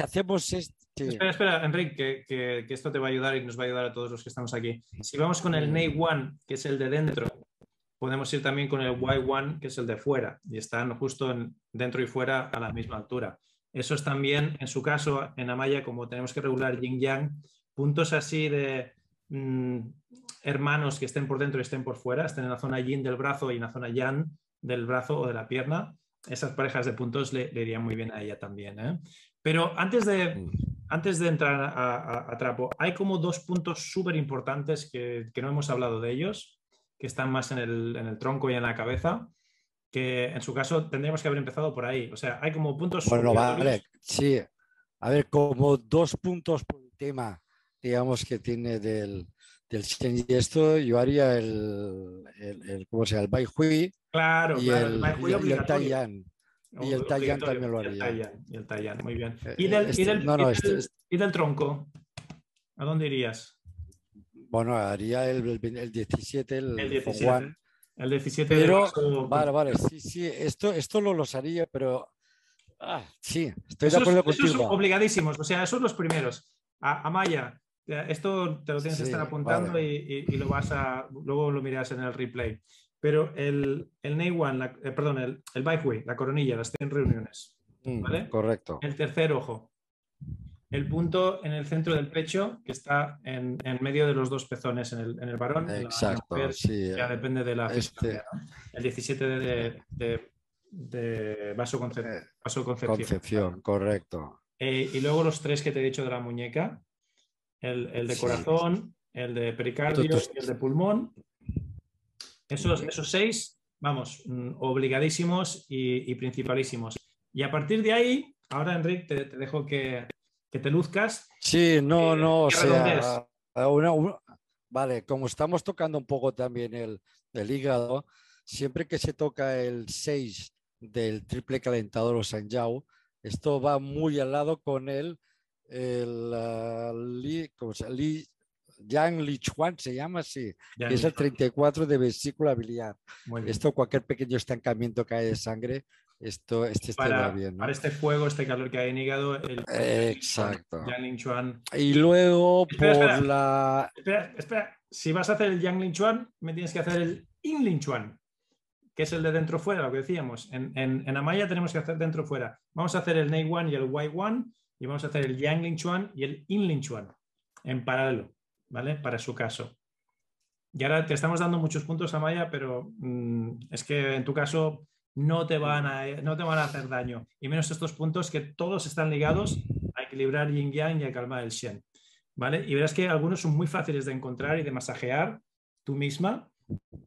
Speaker 8: hacemos este.
Speaker 1: Espera, espera, Enrique, que, que, esto te va a ayudar y nos va a ayudar a todos los que estamos aquí. Si vamos con el Ney One, que es el de dentro, podemos ir también con el Y1, que es el de fuera, y están justo dentro y fuera a la misma altura. Eso es también, en su caso, en Amaya, como tenemos que regular yin-yang, puntos así de mm, hermanos que estén por dentro y estén por fuera, estén en la zona yin del brazo y en la zona yang del brazo o de la pierna, esas parejas de puntos le, irían muy bien a ella también. ¿eh? Pero antes de, mm. antes de entrar a, trapo, hay como dos puntos súper importantes que, que no hemos hablado de ellos que están más en el, tronco y en la cabeza, que en su caso tendríamos que haber empezado por ahí. O sea, hay como puntos...
Speaker 8: Bueno, vale, sí. A ver, como dos puntos por el tema, digamos, que tiene del, del y esto, yo haría el, el, el ¿cómo se llama? El Bai
Speaker 1: Claro,
Speaker 8: y
Speaker 1: claro,
Speaker 8: el, el, el, Y el Tayan también lo haría.
Speaker 1: Y el Tayan, muy bien. Eh, ¿Y del, este, este y del tronco? ¿A dónde irías?
Speaker 8: Bueno, haría el, el, 17, el,
Speaker 1: el 17. El 17
Speaker 8: pero, Vale, vale, sí, sí, esto, esto lo los haría, pero. Ah, sí, estoy de acuerdo contigo.
Speaker 1: Esos obligadísimos, o sea, esos los primeros. A, Maya, esto te lo tienes que estar apuntando y, y, lo vas a. Luego lo miras en el replay. Pero el, el Ney One, eh, perdón, el, el Bikeway, la coronilla, las 100 reuniones. Mm, ¿vale?
Speaker 8: Correcto.
Speaker 1: El tercer ojo el punto en el centro del pecho que está en, medio de los dos pezones en el, en el varón.
Speaker 8: Exacto, Ya
Speaker 1: depende de la este... El 17 de, de, de vasoconcepción.
Speaker 8: Eh, concepción, correcto.
Speaker 1: Eh, y luego los tres que te he dicho de la muñeca, el, de corazón, el de pericardio y el de pulmón. Esos, esos seis, vamos, mm, obligadísimos y, principalísimos. Y a partir de ahí, ahora Enrique, te dejo que, que te luzcas.
Speaker 8: Sí, no, no, o sea, vale, como estamos tocando un poco también el, hígado, siempre que se toca el 6 del triple calentador o Sanjao, esto va muy al lado con el, el uh, ¿cómo se, Li, Yang Lichuan se llama así, que es el 34 de vesícula biliar. Esto, cualquier pequeño estancamiento que hay de sangre, esto, este
Speaker 1: para,
Speaker 8: bien.
Speaker 1: Para este fuego, este calor que hay en hígado. El,
Speaker 8: Exacto.
Speaker 1: Yang Chuan.
Speaker 8: Y luego por la.
Speaker 1: Espera, espera. Si vas a hacer el Yang Chuan, me tienes que hacer el In Chuan, que es el de dentro fuera, lo que decíamos. En, en, en Amaya tenemos que hacer dentro fuera. Vamos a hacer el Nei One y el Y One, y vamos a hacer el Yang Chuan y el In Chuan en paralelo, ¿vale? Para su caso. Y ahora te estamos dando muchos puntos, Amaya, pero mm, es que en tu caso no te, van a, no te van a hacer daño. Y menos estos puntos que todos están ligados a equilibrar yin yang y a calmar el shen. ¿Vale? Y verás que algunos son muy fáciles de encontrar y de masajear tú misma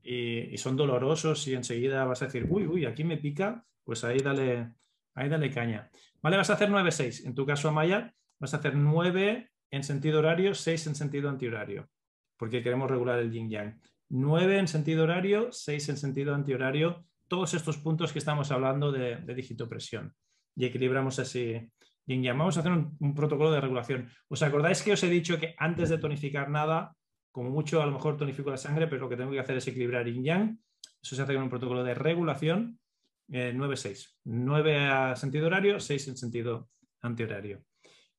Speaker 1: y, son dolorosos y enseguida vas a decir, uy, uy, aquí me pica, pues ahí dale, ahí dale caña. ¿Vale? Vas a hacer 9-6. En tu caso, Amaya, vas a hacer 9 en sentido horario, 6 en sentido antihorario, porque queremos regular el yin yang. 9 en sentido horario, 6 en sentido antihorario todos estos puntos que estamos hablando de, de presión y equilibramos así yin yang. Vamos a hacer un, protocolo de regulación. ¿Os acordáis que os he dicho que antes de tonificar nada, como mucho a lo mejor tonifico la sangre, pero lo que tengo que hacer es equilibrar yin yang? Eso se hace con un protocolo de regulación 9-6. Eh, 9 a sentido horario, 6 en sentido antihorario.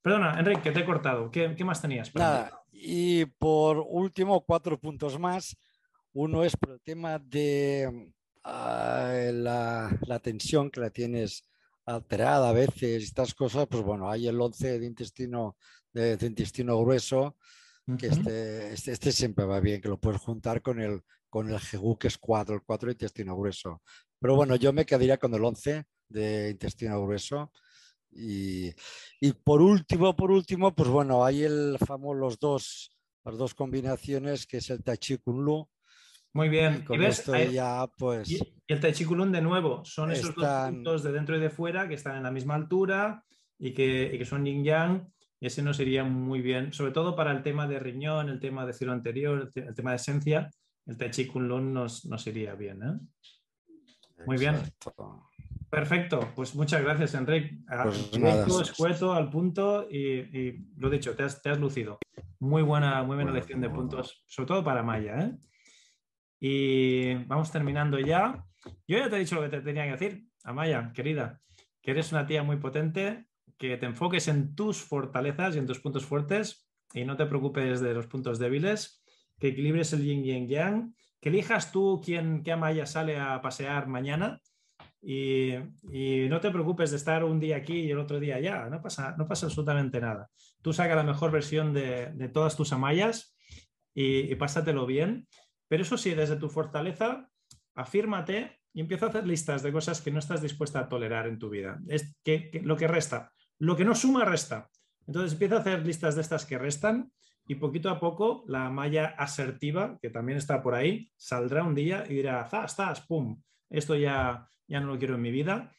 Speaker 1: Perdona, Enrique, que te he cortado. ¿Qué, más tenías?
Speaker 8: Nada, y por último, cuatro puntos más. Uno es por el tema de Ah, la, tensión que la tienes alterada a veces, estas cosas, pues bueno, hay el 11 de intestino, de, intestino grueso, que este, este, este, siempre va bien, que lo puedes juntar con el, con el GU, que es 4, el 4 de intestino grueso. Pero bueno, yo me quedaría con el 11 de intestino grueso. Y, y por último, por último, pues bueno, hay el famoso, los dos, las dos combinaciones, que es el Tai Chi Lu,
Speaker 1: muy bien.
Speaker 8: Y, ves, ya, pues...
Speaker 1: y, el Tai Chi de nuevo, son esos dos puntos de dentro y de fuera que están en la misma altura y que, son yin yang. Y ese nos iría muy bien, sobre todo para el tema de riñón, el tema de cielo anterior, el, tema de esencia. El Tai Chi nos, nos iría bien. ¿eh? Muy bien. Perfecto, pues muchas gracias, Enrique. Pues escueto, al punto y, lo dicho, te has, te has, lucido. Muy buena, muy buena lección de puntos, sobre todo para Maya. ¿eh? Y vamos terminando ya. Yo ya te he dicho lo que te tenía que decir, Amaya, querida, que eres una tía muy potente, que te enfoques en tus fortalezas y en tus puntos fuertes y no te preocupes de los puntos débiles, que equilibres el yin y yang, que elijas tú quién, qué Amaya sale a pasear mañana y, no te preocupes de estar un día aquí y el otro día allá, no pasa, no pasa absolutamente nada. Tú saca la mejor versión de, todas tus Amayas y pásatelo bien pero eso sí, desde tu fortaleza, afírmate y empieza a hacer listas de cosas que no estás dispuesta a tolerar en tu vida. Es que, lo que resta, lo que no suma, resta. Entonces empieza a hacer listas de estas que restan y poquito a poco la malla asertiva, que también está por ahí, saldrá un día y dirá, ¡zas, zas, pum! Esto ya, ya no lo quiero en mi vida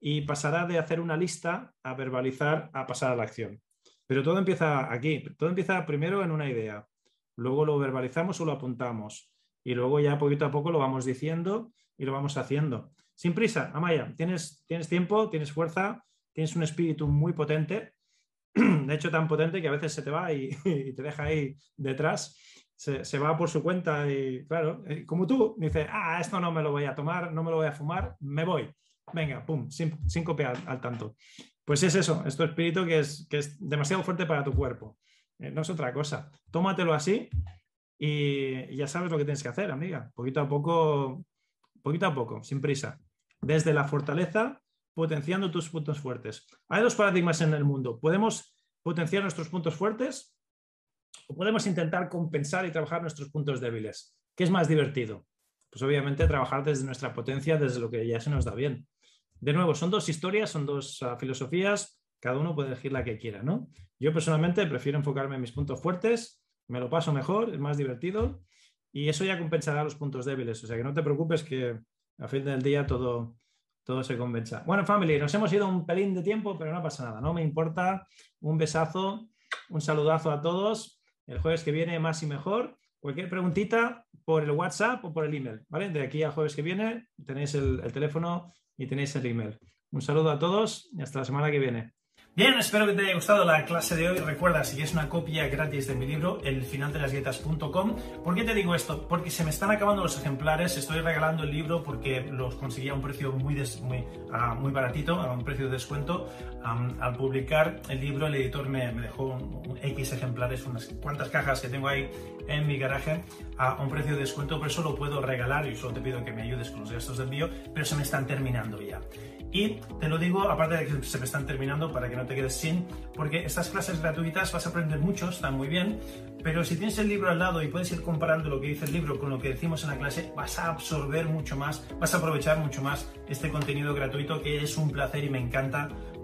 Speaker 1: y pasará de hacer una lista a verbalizar, a pasar a la acción. Pero todo empieza aquí, todo empieza primero en una idea, luego lo verbalizamos o lo apuntamos y luego ya poquito a poco lo vamos diciendo y lo vamos haciendo. sin prisa, Amaya, tienes, tienes tiempo, tienes fuerza, tienes un espíritu muy potente, de hecho tan potente que a veces se te va y, te deja ahí detrás, se, va por su cuenta y claro, eh, como tú, dice, ah, esto no me lo voy a tomar, no me lo voy a fumar, me voy. Venga, pum, sin, sin copiar al tanto. Pues es eso, es tu espíritu que es, que es demasiado fuerte para tu cuerpo. Eh, no es otra cosa. Tómatelo así y ya sabes lo que tienes que hacer, amiga. Poquito a poco, poquito a poco, sin prisa. Desde la fortaleza, potenciando tus puntos fuertes. Hay dos paradigmas en el mundo. Podemos potenciar nuestros puntos fuertes o podemos intentar compensar y trabajar nuestros puntos débiles. ¿Qué es más divertido? Pues obviamente trabajar desde nuestra potencia, desde lo que ya se nos da bien. De nuevo, son dos historias, son dos ah, filosofías, cada uno puede elegir la que quiera, ¿no? Yo personalmente prefiero enfocarme en mis puntos fuertes, me lo paso mejor, es más divertido y eso ya compensará los puntos débiles. O sea que no te preocupes que a fin del día todo, todo se compensa. Bueno, family, nos hemos ido un pelín de tiempo, pero no pasa nada, no me importa. Un besazo, un saludazo a todos. El jueves que viene más y mejor. Cualquier preguntita por el WhatsApp o por el email, ¿vale? De aquí al jueves que viene tenéis el teléfono y tenéis el email. Un saludo a todos y hasta la semana que viene. Bien, espero que te haya gustado la clase de hoy. Recuerda, si es una copia gratis de mi libro, elfinaldelasdietas.com. ¿Por qué te digo esto? Porque se me están acabando los ejemplares. Estoy regalando el libro porque los conseguí a un precio muy, muy, muy baratito, a un precio de descuento. al publicar el libro, el editor me, dejó un, X ejemplares, unas cuantas cajas que tengo ahí en mi garaje a un precio de descuento. Por eso lo puedo regalar y solo te pido que me ayudes con los gastos de envío, pero se me están terminando ya. Y te lo digo, aparte de que se me están terminando, para que no te quedes sin, porque estas clases gratuitas vas a aprender mucho, están muy bien, pero si tienes el libro al lado y puedes ir comparando lo que dice el libro con lo que decimos en la clase, vas a absorber mucho más, vas a aprovechar mucho más este contenido gratuito que es un placer y me encanta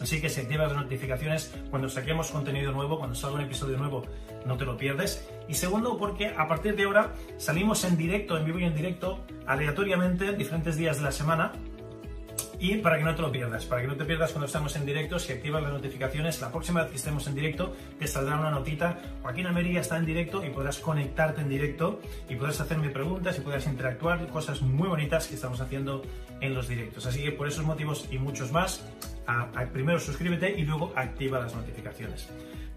Speaker 1: Así que si activas las notificaciones cuando saquemos contenido nuevo, cuando salga un episodio nuevo, no te lo pierdes. Y segundo, porque a partir de ahora salimos en directo, en vivo y en directo, aleatoriamente, diferentes días de la semana, y para que no te lo pierdas, para que no te pierdas cuando estamos en directo, si activas las notificaciones, la próxima vez que estemos en directo te saldrá una notita. Joaquín Ameria está en directo y podrás conectarte en directo y podrás hacerme preguntas y podrás interactuar, cosas muy bonitas que estamos haciendo en los directos. Así que por esos motivos y muchos más, primero suscríbete y luego activa las notificaciones.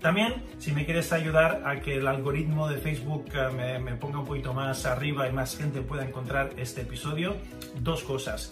Speaker 1: También, si me quieres ayudar a que el algoritmo de Facebook eh, me, ponga un poquito más arriba y más gente pueda encontrar este episodio, dos cosas.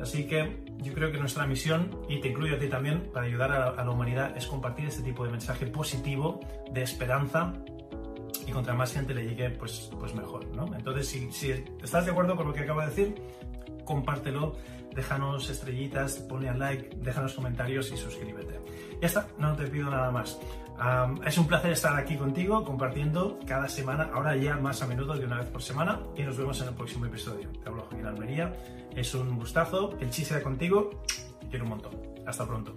Speaker 1: Así que yo creo que nuestra misión, y te incluyo a ti también, para ayudar a, la humanidad, es compartir este tipo de mensaje positivo, de esperanza, y contra más gente le llegue, pues, pues mejor, ¿no? Entonces, si, si estás de acuerdo con lo que acabo de decir, compártelo, déjanos estrellitas, ponle al like, déjanos comentarios y suscríbete. Ya está, no te pido nada más. Es un placer estar aquí contigo compartiendo cada semana, ahora ya más a menudo de una vez por semana, y nos vemos en el próximo episodio. Te hablo Joaquín Almería, es un gustazo, el chiste era contigo, te quiero un montón. Hasta pronto.